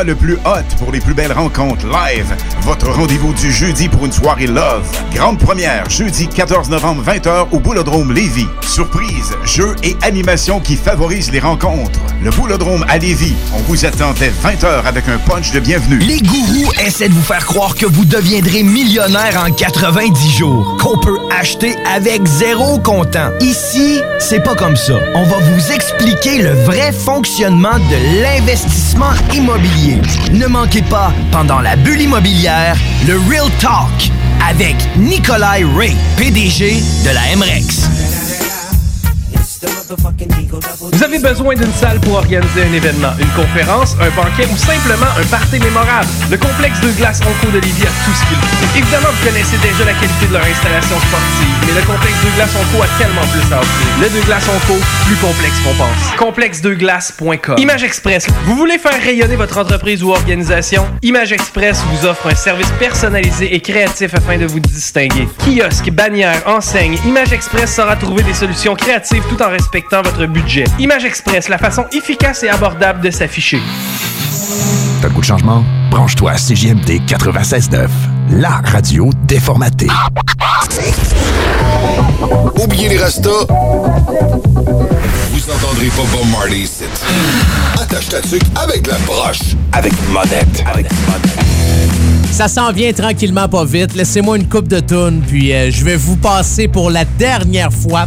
Le plus hot pour les plus belles rencontres live. Votre rendez-vous du jeudi pour une soirée love. Grande première, jeudi 14 novembre 20h au Boulodrome Lévis. Surprise, jeux et animations qui favorisent les rencontres. Le Boulodrome à Lévis. On vous attend dès 20h avec un punch de bienvenue. Les gourous essaient de vous faire croire que vous deviendrez millionnaire en 90 jours, qu'on peut acheter avec zéro comptant. Ici, c'est pas comme ça. On va vous expliquer le vrai fonctionnement de l'investissement immobilier. Ne manquez pas, pendant la bulle immobilière, le Real Talk avec Nikolai Ray, PDG de la MREX. Avez besoin d'une salle pour organiser un événement, une conférence, un banquet ou simplement un party mémorable? Le complexe de glace Onco de Lévis a tout ce qu'il faut. Évidemment, vous connaissez déjà la qualité de leur installation sportive, mais le complexe de glace Onco a tellement plus à offrir. Le de glace Onco, plus complexe qu'on pense. Complexedeglace.com Image Express. Vous voulez faire rayonner votre entreprise ou organisation? Image Express vous offre un service personnalisé et créatif afin de vous distinguer. Kiosque, bannière, enseigne, Image Express saura trouver des solutions créatives tout en respectant votre budget. Image Express, la façon efficace et abordable de s'afficher. T'as le goût de changement? Branche-toi à CJMD 96.9, la radio déformatée. Oubliez les restos. Vous entendrez pas Bob Marley ici. Attache ta tuque avec la broche. Avec monette. Avec Ça s'en vient tranquillement, pas vite. Laissez-moi une coupe de tunes, puis euh, je vais vous passer pour la dernière fois.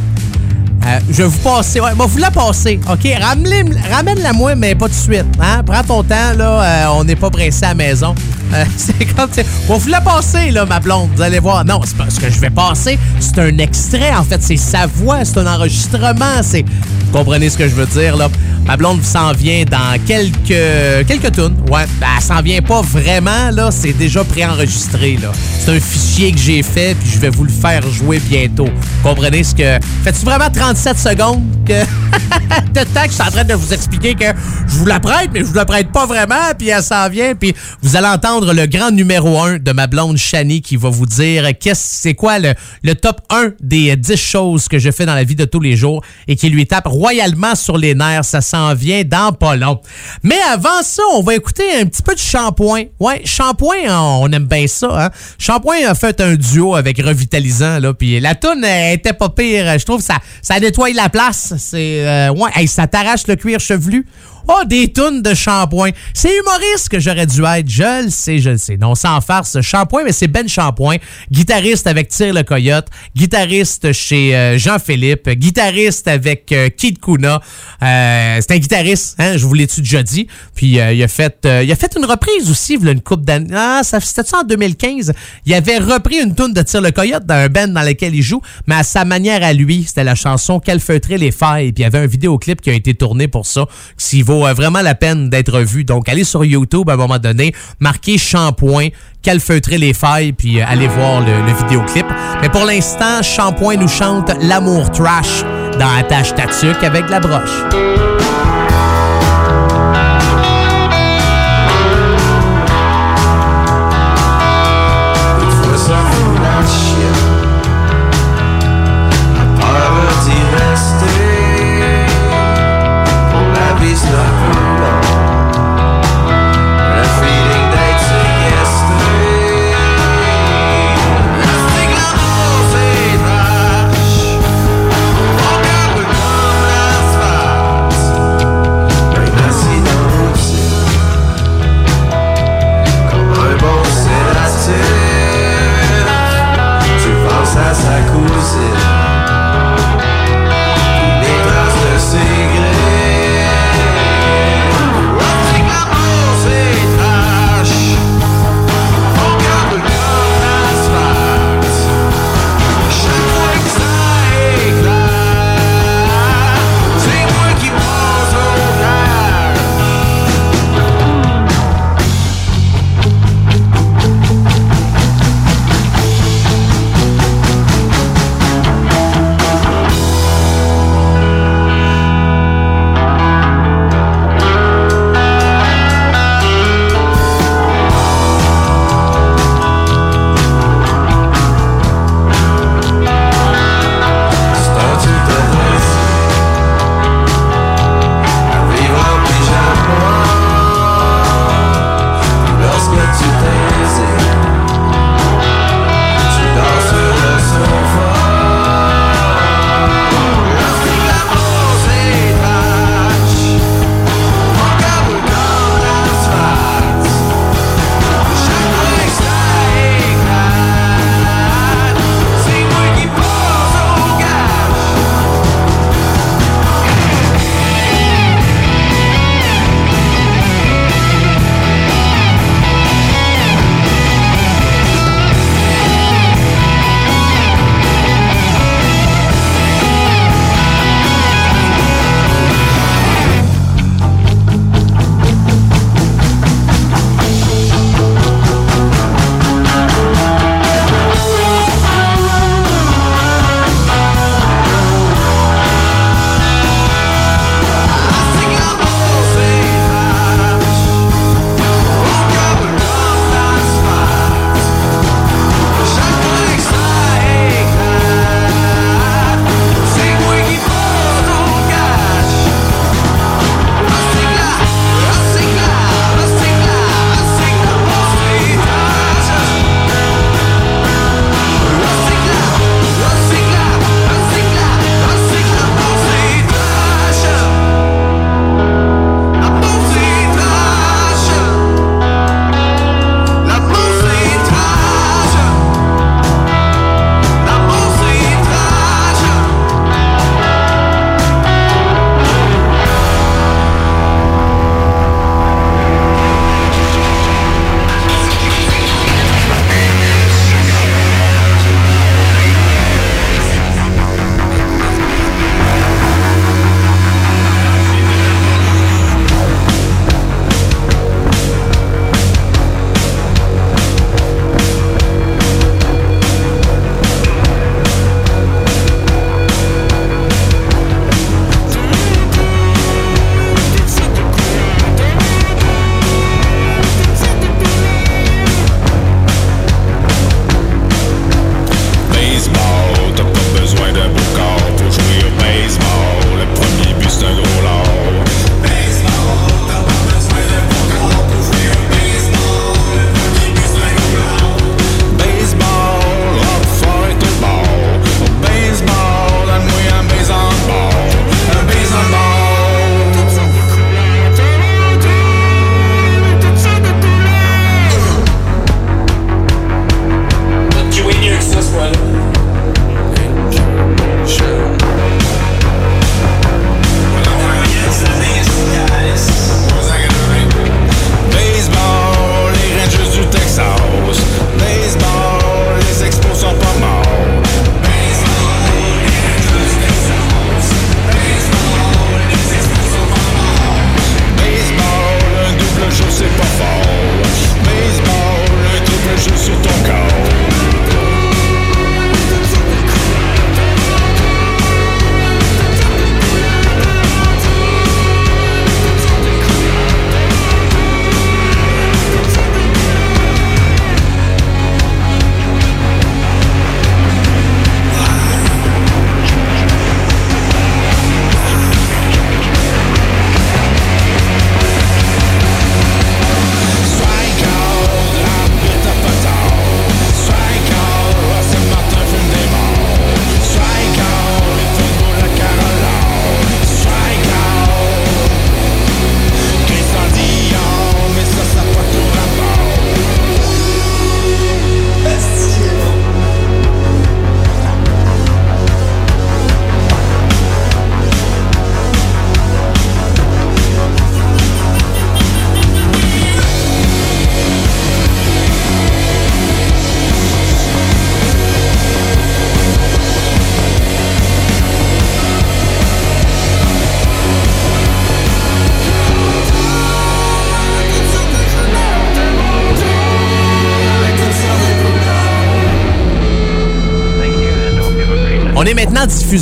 Euh, je vais vous passer. Ouais, moi, vous la passer. OK? Ramène- Ramène-la moi, mais pas tout de suite. Hein? Prends ton temps, là. euh, on n'est pas pressé à la maison. Euh, c'est comme. c'est- On vous la passer, là, ma blonde. Vous allez voir. Non, c'est pas ce que je vais passer. C'est un extrait, en fait. C'est sa voix. C'est un enregistrement. C'est. Vous comprenez ce que je veux dire, là? Ma blonde s'en vient dans quelques. quelques tunes. Ouais. Ben, elle s'en vient pas vraiment, là. C'est déjà préenregistré, là. C'est un fichier que j'ai fait, puis je vais vous le faire jouer bientôt. Comprenez ce que. Faites-tu vraiment 37 secondes que. de temps que je suis en train de vous expliquer que je vous la prête, mais je vous la prête pas vraiment, puis elle s'en vient, puis vous allez entendre le grand numéro 1 de ma blonde Shani qui va vous dire qu'est-ce c'est quoi le, le top 1 des euh, 10 choses que je fais dans la vie de tous les jours et qui lui tape royalement sur les nerfs. Ça vient dans pas long. Mais avant ça, on va écouter un petit peu de shampoing. Ouais, shampoing, on aime bien ça. Hein? Shampoing a fait un duo avec Revitalisant, là, puis la toune était pas pire. Je trouve ça, ça nettoie la place. C'est euh, ouais, ça t'arrache le cuir chevelu. Oh, des tonnes de shampoing. C'est humoriste que j'aurais dû être. Je le sais, je le sais. Non, sans farce, shampoing, mais c'est Ben Shampoing. Guitariste avec Tire le Coyote. Guitariste chez euh, Jean-Philippe. Guitariste avec euh, Kid Kuna. Euh, c'est un guitariste, hein, je vous l'ai-tu déjà dit? Puis euh, il, a fait, il a fait une reprise aussi, il a une coupe d'années. Ah, c'était ça en 2015. Il avait repris une tune de Tire le Coyote dans un band dans lequel il joue, mais à sa manière à lui. C'était la chanson Calfeutrer les failles. Puis il y avait un vidéoclip qui a été tourné pour ça, euh, vraiment la peine d'être vu. Donc allez sur YouTube à un moment donné, marquez Shampoing, Calfeutrer les failles, puis euh, allez voir le, le vidéoclip. Mais pour l'instant, Shampoing nous chante L'amour trash dans Attache Tatuc avec la broche.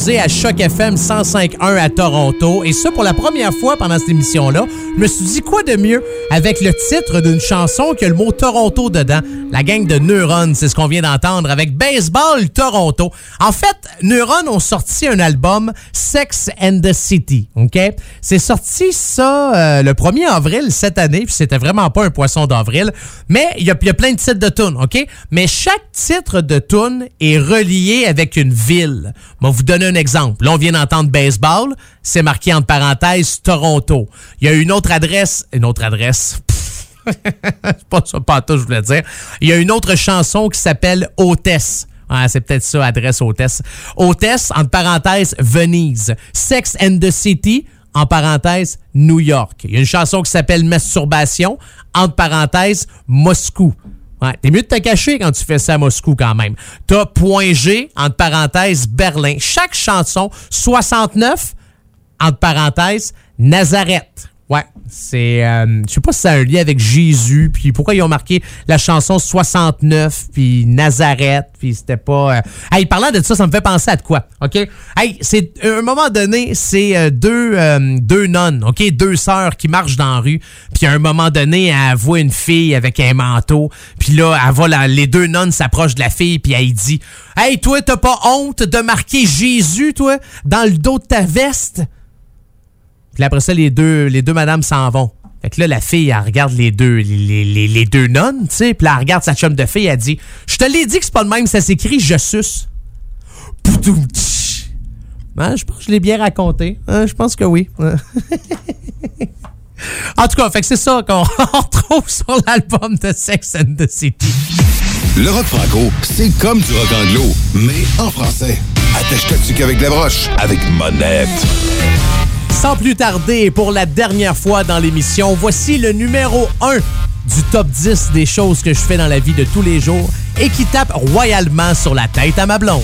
À Choc FM 105.1 à Toronto. Et ça, pour la première fois pendant cette émission-là, je me suis dit quoi de mieux avec le titre d'une chanson qui a le mot Toronto dedans? La gang de Neuron, c'est ce qu'on vient d'entendre avec Baseball Toronto. En fait, Neuron ont sorti un album Sex and the City, OK? C'est sorti ça euh, le 1er avril cette année, puis c'était vraiment pas un poisson d'avril, mais il y, a- plein de titres de tunes, OK? Mais chaque titre de tune est relié avec une ville. Vais vous donner exemple. Là, on vient d'entendre baseball, c'est marqué entre parenthèses Toronto. Il y a une autre adresse, une autre adresse. pas ça, pas tout, je voulais dire. Il y a une autre chanson qui s'appelle Hôtesse. Ah, c'est peut-être ça, adresse hôtesse. Hôtesse, entre parenthèses, Venise. Sex and the City, en parenthèse, New York. Il y a une chanson qui s'appelle Masturbation, entre parenthèses, Moscou. T'es mieux de te cacher quand tu fais ça à Moscou quand même. T'as Point G, entre parenthèses, Berlin. Chaque chanson, 69, entre parenthèses, Nazareth. Ouais, c'est. euh, je sais pas si ça a un lien avec Jésus, puis pourquoi ils ont marqué la chanson 69, puis Nazareth, puis c'était pas. euh, Hey, parlant de ça, ça me fait penser à de quoi, OK? Hey, c'est. À un moment donné, c'est euh, deux, euh, deux nonnes, OK? Deux sœurs qui marchent dans la rue, puis à un moment donné, elle voit une fille avec un manteau, puis là, elle la- les deux nonnes s'approchent de la fille, puis elle dit Hey, toi, t'as pas honte de marquer Jésus, toi, dans le dos de ta veste? Puis après ça, les deux, les deux madames s'en vont. Fait que là, la fille, elle regarde les deux, les, les- les- deux nonnes, tu sais. Puis là, elle regarde sa chum de fille, elle dit Je te l'ai dit que c'est pas de même, ça s'écrit Je suce. Poutoum, tch. Hein, je pense que je l'ai bien raconté. Hein, je pense que oui. En tout cas, fait que c'est ça qu'on retrouve sur l'album de Sex and the City. Le rock franco, c'est comme du rock anglo, mais en français. Attache ta avec la broche, avec monette. Sans plus tarder, pour la dernière fois dans l'émission, voici le numéro 1 du top 10 des choses que je fais dans la vie de tous les jours et qui tape royalement sur la tête à ma blonde.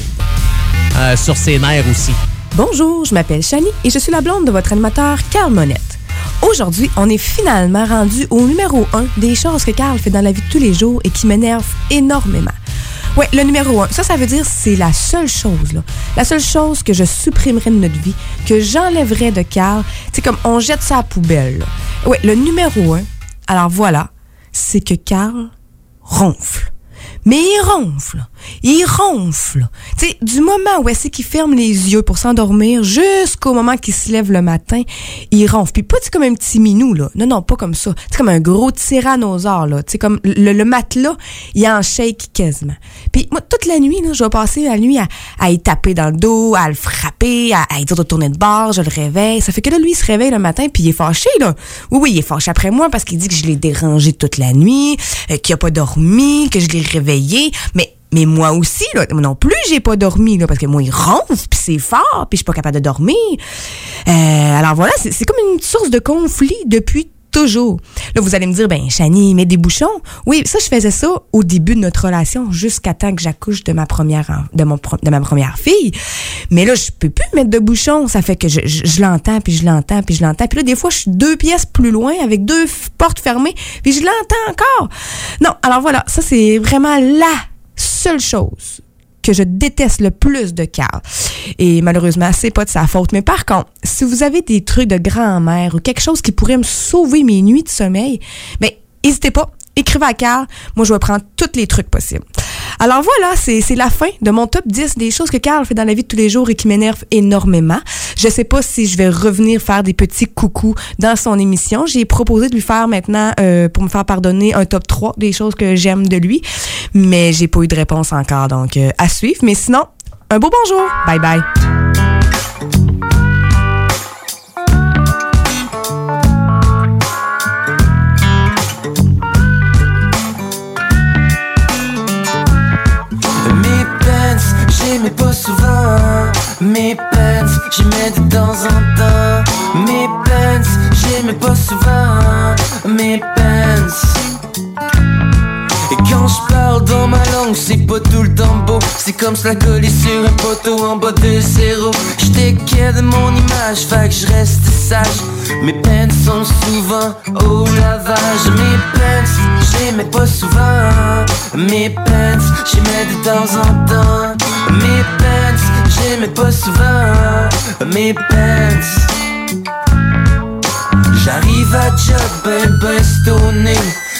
Euh, sur ses nerfs aussi. Bonjour, je m'appelle Shani et je suis la blonde de votre animateur Carl Monette. Aujourd'hui, on est finalement rendu au numéro 1 des choses que Carl fait dans la vie de tous les jours et qui m'énerve énormément. Ouais, le numéro 1, ça, ça veut dire c'est la seule chose, là. La seule chose que je supprimerais de notre vie, que j'enlèverais de Carl. C'est comme on jette ça à la poubelle. Ouais, le numéro 1, alors voilà, c'est que Carl ronfle. Mais il ronfle. Il ronfle. Tu sais, du moment où est-ce qu'il ferme les yeux pour s'endormir jusqu'au moment qu'il se lève le matin, il ronfle. Puis pas comme un petit minou, là. Non, non, pas comme ça. C'est comme un gros tyrannosaure, là. Tu sais, comme le, le matelas, il en shake quasiment. Puis moi, toute la nuit, là, je vais passer la nuit à, à y taper dans le dos, à le frapper, à, à lui dire de tourner de bord, je le réveille. Ça fait que là, lui, il se réveille le matin, puis il est fâché, là. Oui, oui, il est fâché après moi parce qu'il dit que je l'ai dérangé toute la nuit, euh, qu'il a pas dormi, que je l'ai réveillé. Mais mais moi aussi, moi non plus, j'ai pas dormi, parce que moi, il ronfle, puis c'est fort, puis je suis pas capable de dormir. Euh, alors voilà, c'est comme une source de conflit depuis toujours. Là, vous allez me dire, ben, Chani, mets des bouchons. Oui, ça, je faisais ça au début de notre relation, jusqu'à temps que j'accouche de ma première, fille. Mais là, je peux plus mettre de bouchons. Ça fait que je, je, l'entends, puis je l'entends, puis je l'entends. Puis là, des fois, je suis deux pièces plus loin, avec deux portes fermées, puis je l'entends encore. Non, alors voilà, ça, c'est vraiment la seule chose que je déteste le plus de Carl. Et malheureusement, c'est pas de sa faute. Mais par contre, si vous avez des trucs de grand-mère ou quelque chose qui pourrait me sauver mes nuits de sommeil, ben, n'hésitez pas. Écrivez à Carl. Moi, je vais prendre tous les trucs possibles. Alors voilà, c'est la fin de mon top 10 des choses que Carl fait dans la vie de tous les jours et qui m'énervent énormément. Je sais pas si je vais revenir faire des petits coucous dans son émission. J'ai proposé de lui faire maintenant, euh, pour me faire pardonner, un top 3 des choses que j'aime de lui. Mais j'ai pas eu de réponse encore, donc euh, à suivre. Mais sinon, un beau bonjour. Bye bye. Mes pants, j'aimais de temps en temps. Mes pants, j'aimais pas souvent. Mes pants. Et quand je parle dans ma langue, c'est pas tout le temps beau. C'est comme cela collé sur un poteau en bas de zéro. J'étais de mon image, fait que je reste sage. Mes pants sont souvent au lavage. Mes pants, j'aimais pas souvent. Mes pants, j'aimais de temps en temps. Mes pants, j'aimais pas souvent. Mes pants. J'arrive à job ben ben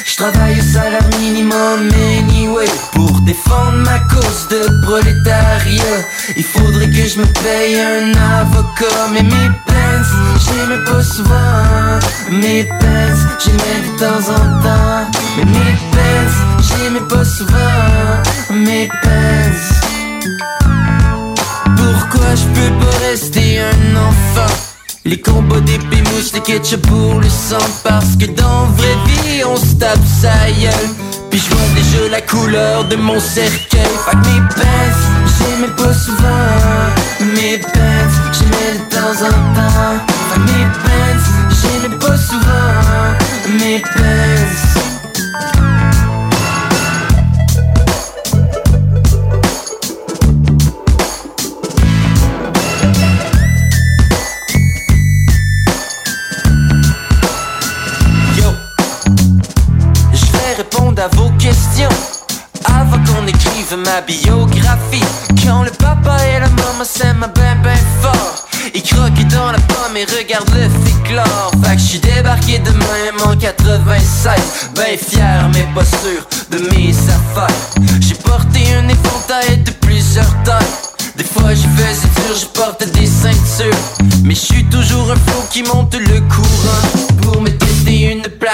J'travaille au salaire minimum anyway. Pour défendre ma cause de prolétariat Il faudrait que je me paye un avocat. Mais mes pants, j'aimais pas souvent. Mes pants, j'aimais de temps en temps. Mais mes pants, j'aimais pas souvent. Mes pants Pourquoi je peux pas rester un enfant? Les combats d'épée mouches, les ketchup pour le sang Parce que dans vraie vie on se tape sa gueule. Puis je vois déjà la couleur de mon cercueil. Que mes pants, j'aimais pas souvent. Mes pants, j'aimais de temps en temps. Que mes pants, j'aimais pas souvent. Mes pants vos questions avant qu'on écrive ma biographie. Quand le papa et la maman s'aiment ben ben fort, ils croquent dans la pomme et regardent le féclore. Fait que j'suis débarqué de même en 96, ben fier mais pas sûr de mes affaires. J'ai porté un éventail de plusieurs tailles. Des fois je faisais dur, je portais des ceintures Mais je suis toujours un flot qui monte le courant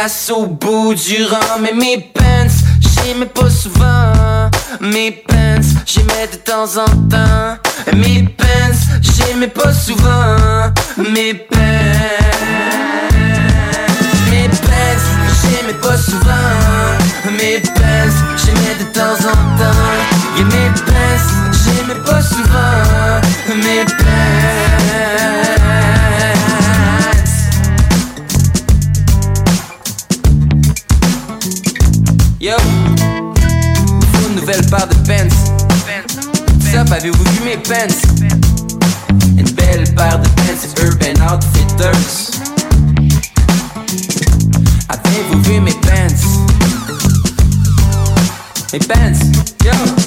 place au bout du rang. Mais mes pants, j'aimais pas souvent. Mes pants, j'aimais de temps en temps. Mes pants, j'aimais pas souvent. Mes pants Mes pants, j'aimais pas souvent. Mes pants, j'aimais de temps en temps. Et mes pants, j'aimais pas souvent. Mes pants Yo une nouvelle paire de pants. Sup, avez-vous vu mes pants? Une belle paire de pants Urban Outfitters. Avez-vous vu mes pants? Mes pants, yo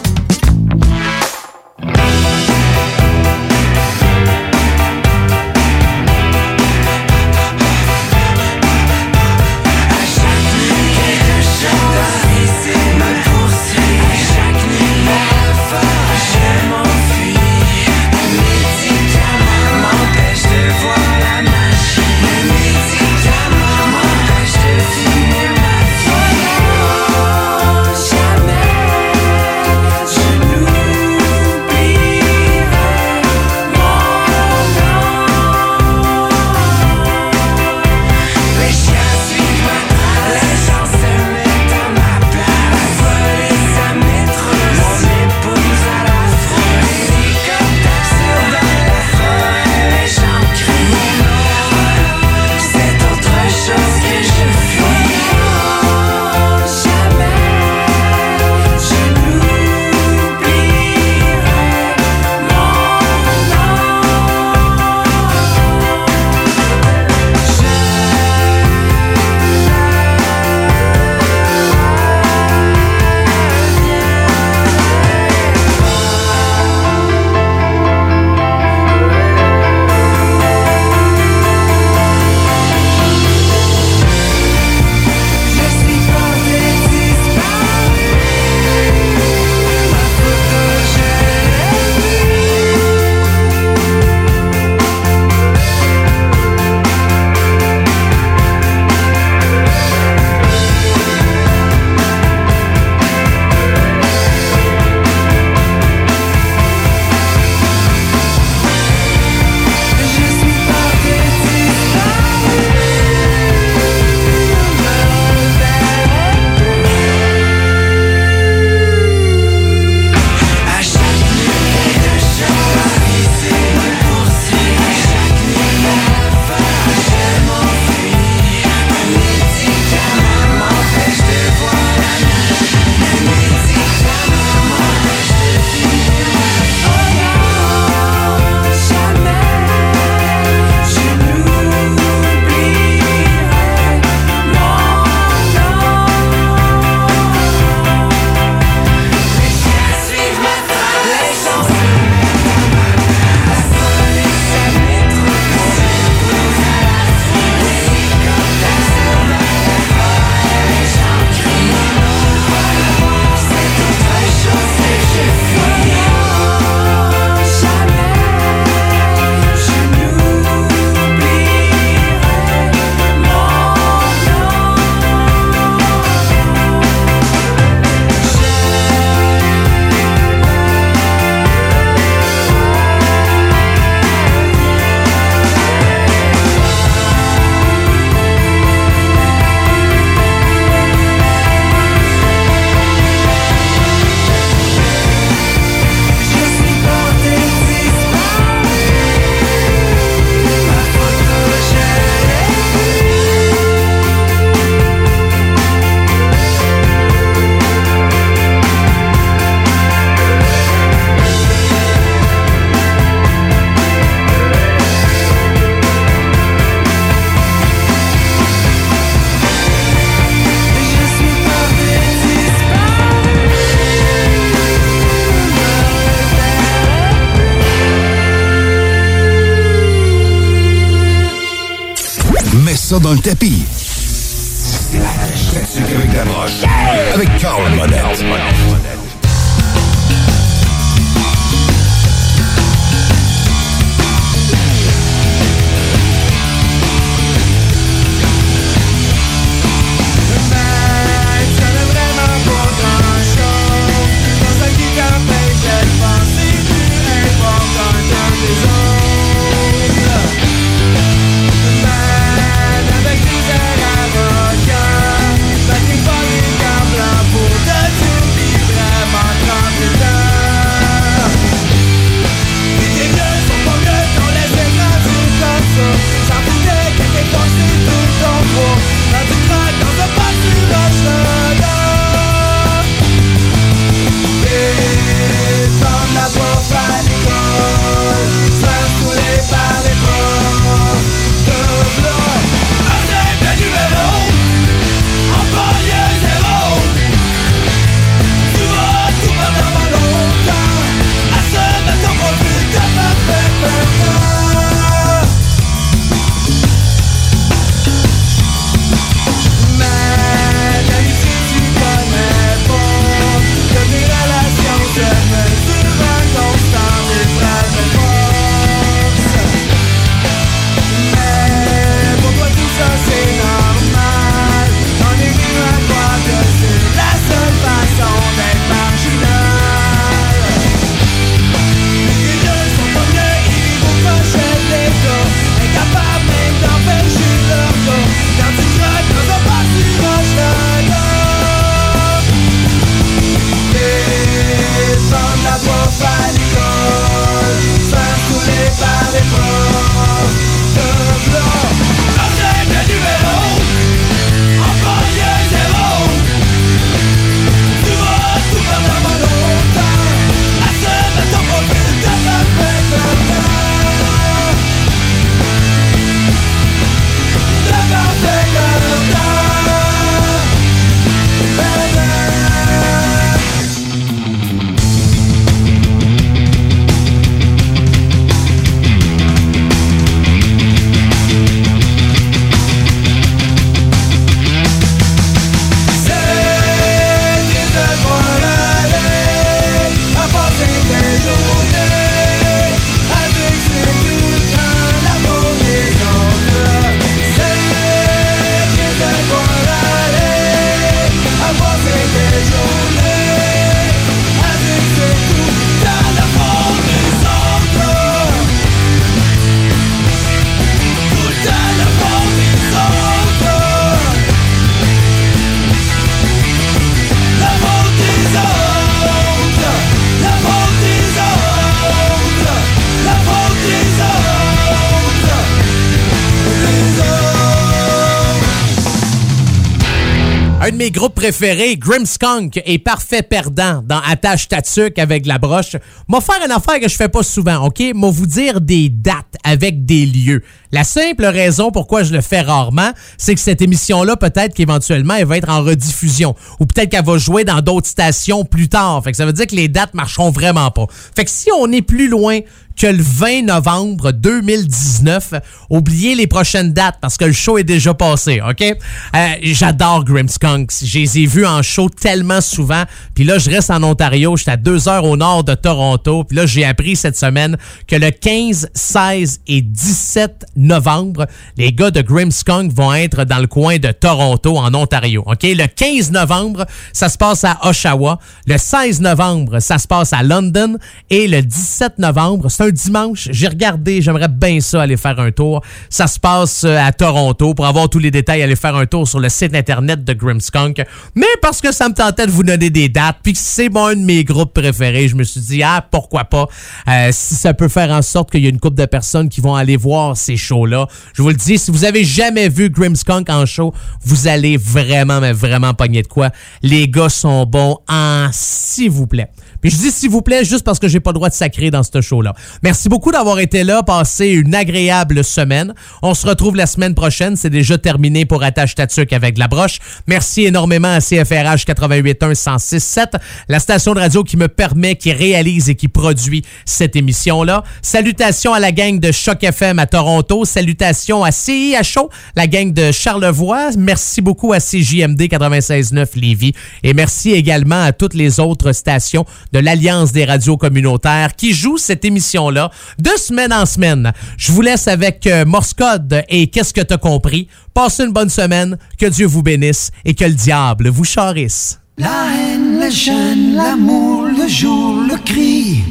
Préférés, Grimskunk, est parfait perdant dans Attache Tatuc avec la broche. M'a faire une affaire que je fais pas souvent, OK? M'a vous dire des dates avec des lieux. La simple raison pourquoi je le fais rarement, c'est que cette émission-là, peut-être qu'éventuellement, elle va être en rediffusion. Ou peut-être qu'elle va jouer dans d'autres stations plus tard. Fait que ça veut dire que les dates marcheront vraiment pas. Fait que si on est plus loin que le 20 novembre 2019. Oubliez les prochaines dates parce que le show est déjà passé, OK? Euh, J'adore Grimskunks. Je les ai vus en show tellement souvent. Puis là, je reste en Ontario. J'étais à deux heures au nord de Toronto. Puis là, j'ai appris cette semaine que le 15, 16 et 17 novembre, les gars de Grimskunk vont être dans le coin de Toronto, en Ontario, OK? Le 15 novembre, ça se passe à Oshawa. Le 16 novembre, ça se passe à London. Et le 17 novembre, c'est un dimanche. J'ai regardé, j'aimerais bien ça aller faire un tour. Ça se passe euh, à Toronto. Pour avoir tous les détails, aller faire un tour sur le site internet de Grimskunk. Mais parce que ça me tentait de vous donner des dates, puis que c'est mon un de mes groupes préférés, je me suis dit, ah, pourquoi pas, euh, si ça peut faire en sorte qu'il y a une couple de personnes qui vont aller voir ces shows-là. Je vous le dis, si vous avez jamais vu Grimskunk en show, vous allez vraiment, mais vraiment pogner de quoi. Les gars sont bons en s'il vous plaît. Puis je dis s'il vous plaît juste parce que j'ai pas le droit de sacrer dans ce show-là. Merci beaucoup d'avoir été là, passé une agréable semaine. On se retrouve la semaine prochaine. C'est déjà terminé pour Attache Tatuc avec la broche. Merci énormément à CFRH 881 1067, la station de radio qui me permet, qui réalise et qui produit cette émission-là. Salutations à la gang de Choc FM à. Toronto. Salutations à CIHO, la gang de Charlevoix. Merci beaucoup à CJMD 96.9 Lévis. Et merci également à toutes les autres stations de l'Alliance des radios communautaires qui jouent cette émission-là de semaine en semaine. Je vous laisse avec euh, Morse Code et Qu'est-ce que t'as compris? Passez une bonne semaine, que Dieu vous bénisse et que le diable vous charisse. La haine, les chaînes, l'amour, le jour, le cri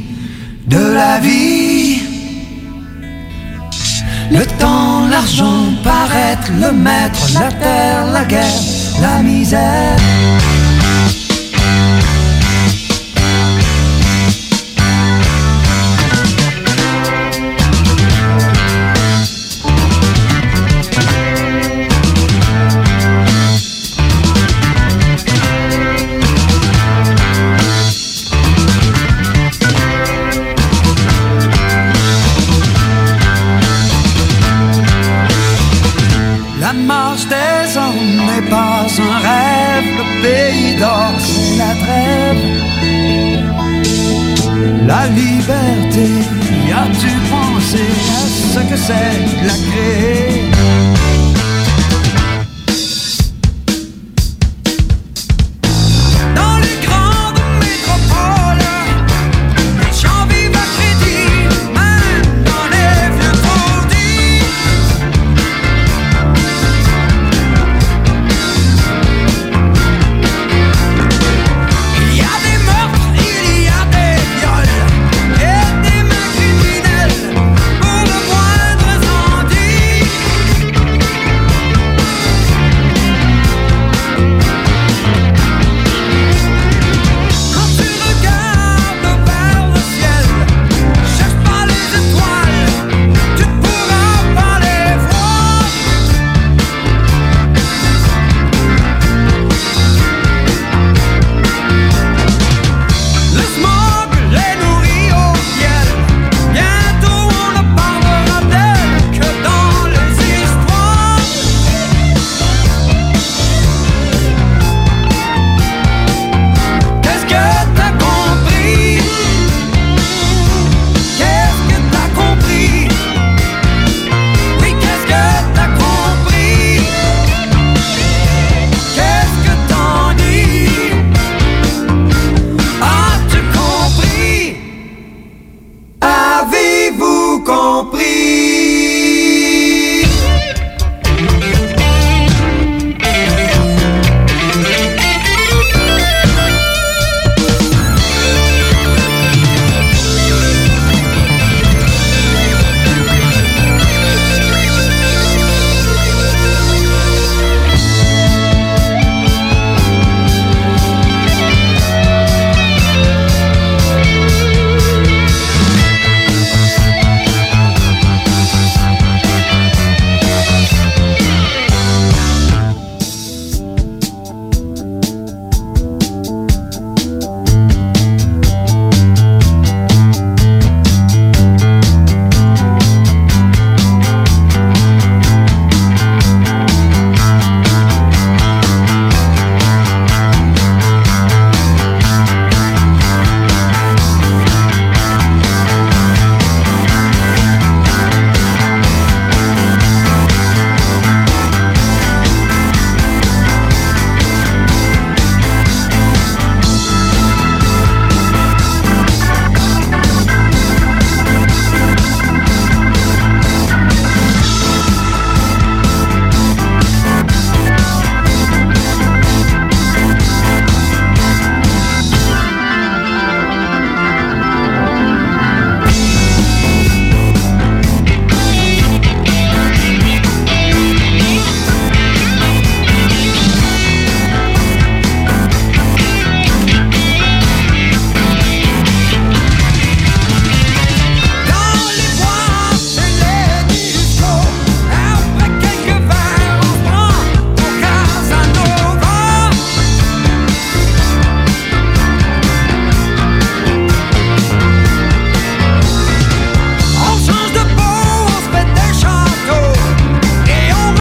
de la vie. Le temps, l'argent, paraître, le maître, la terre, la guerre, la misère. As-tu pensé à ce que c'est la créer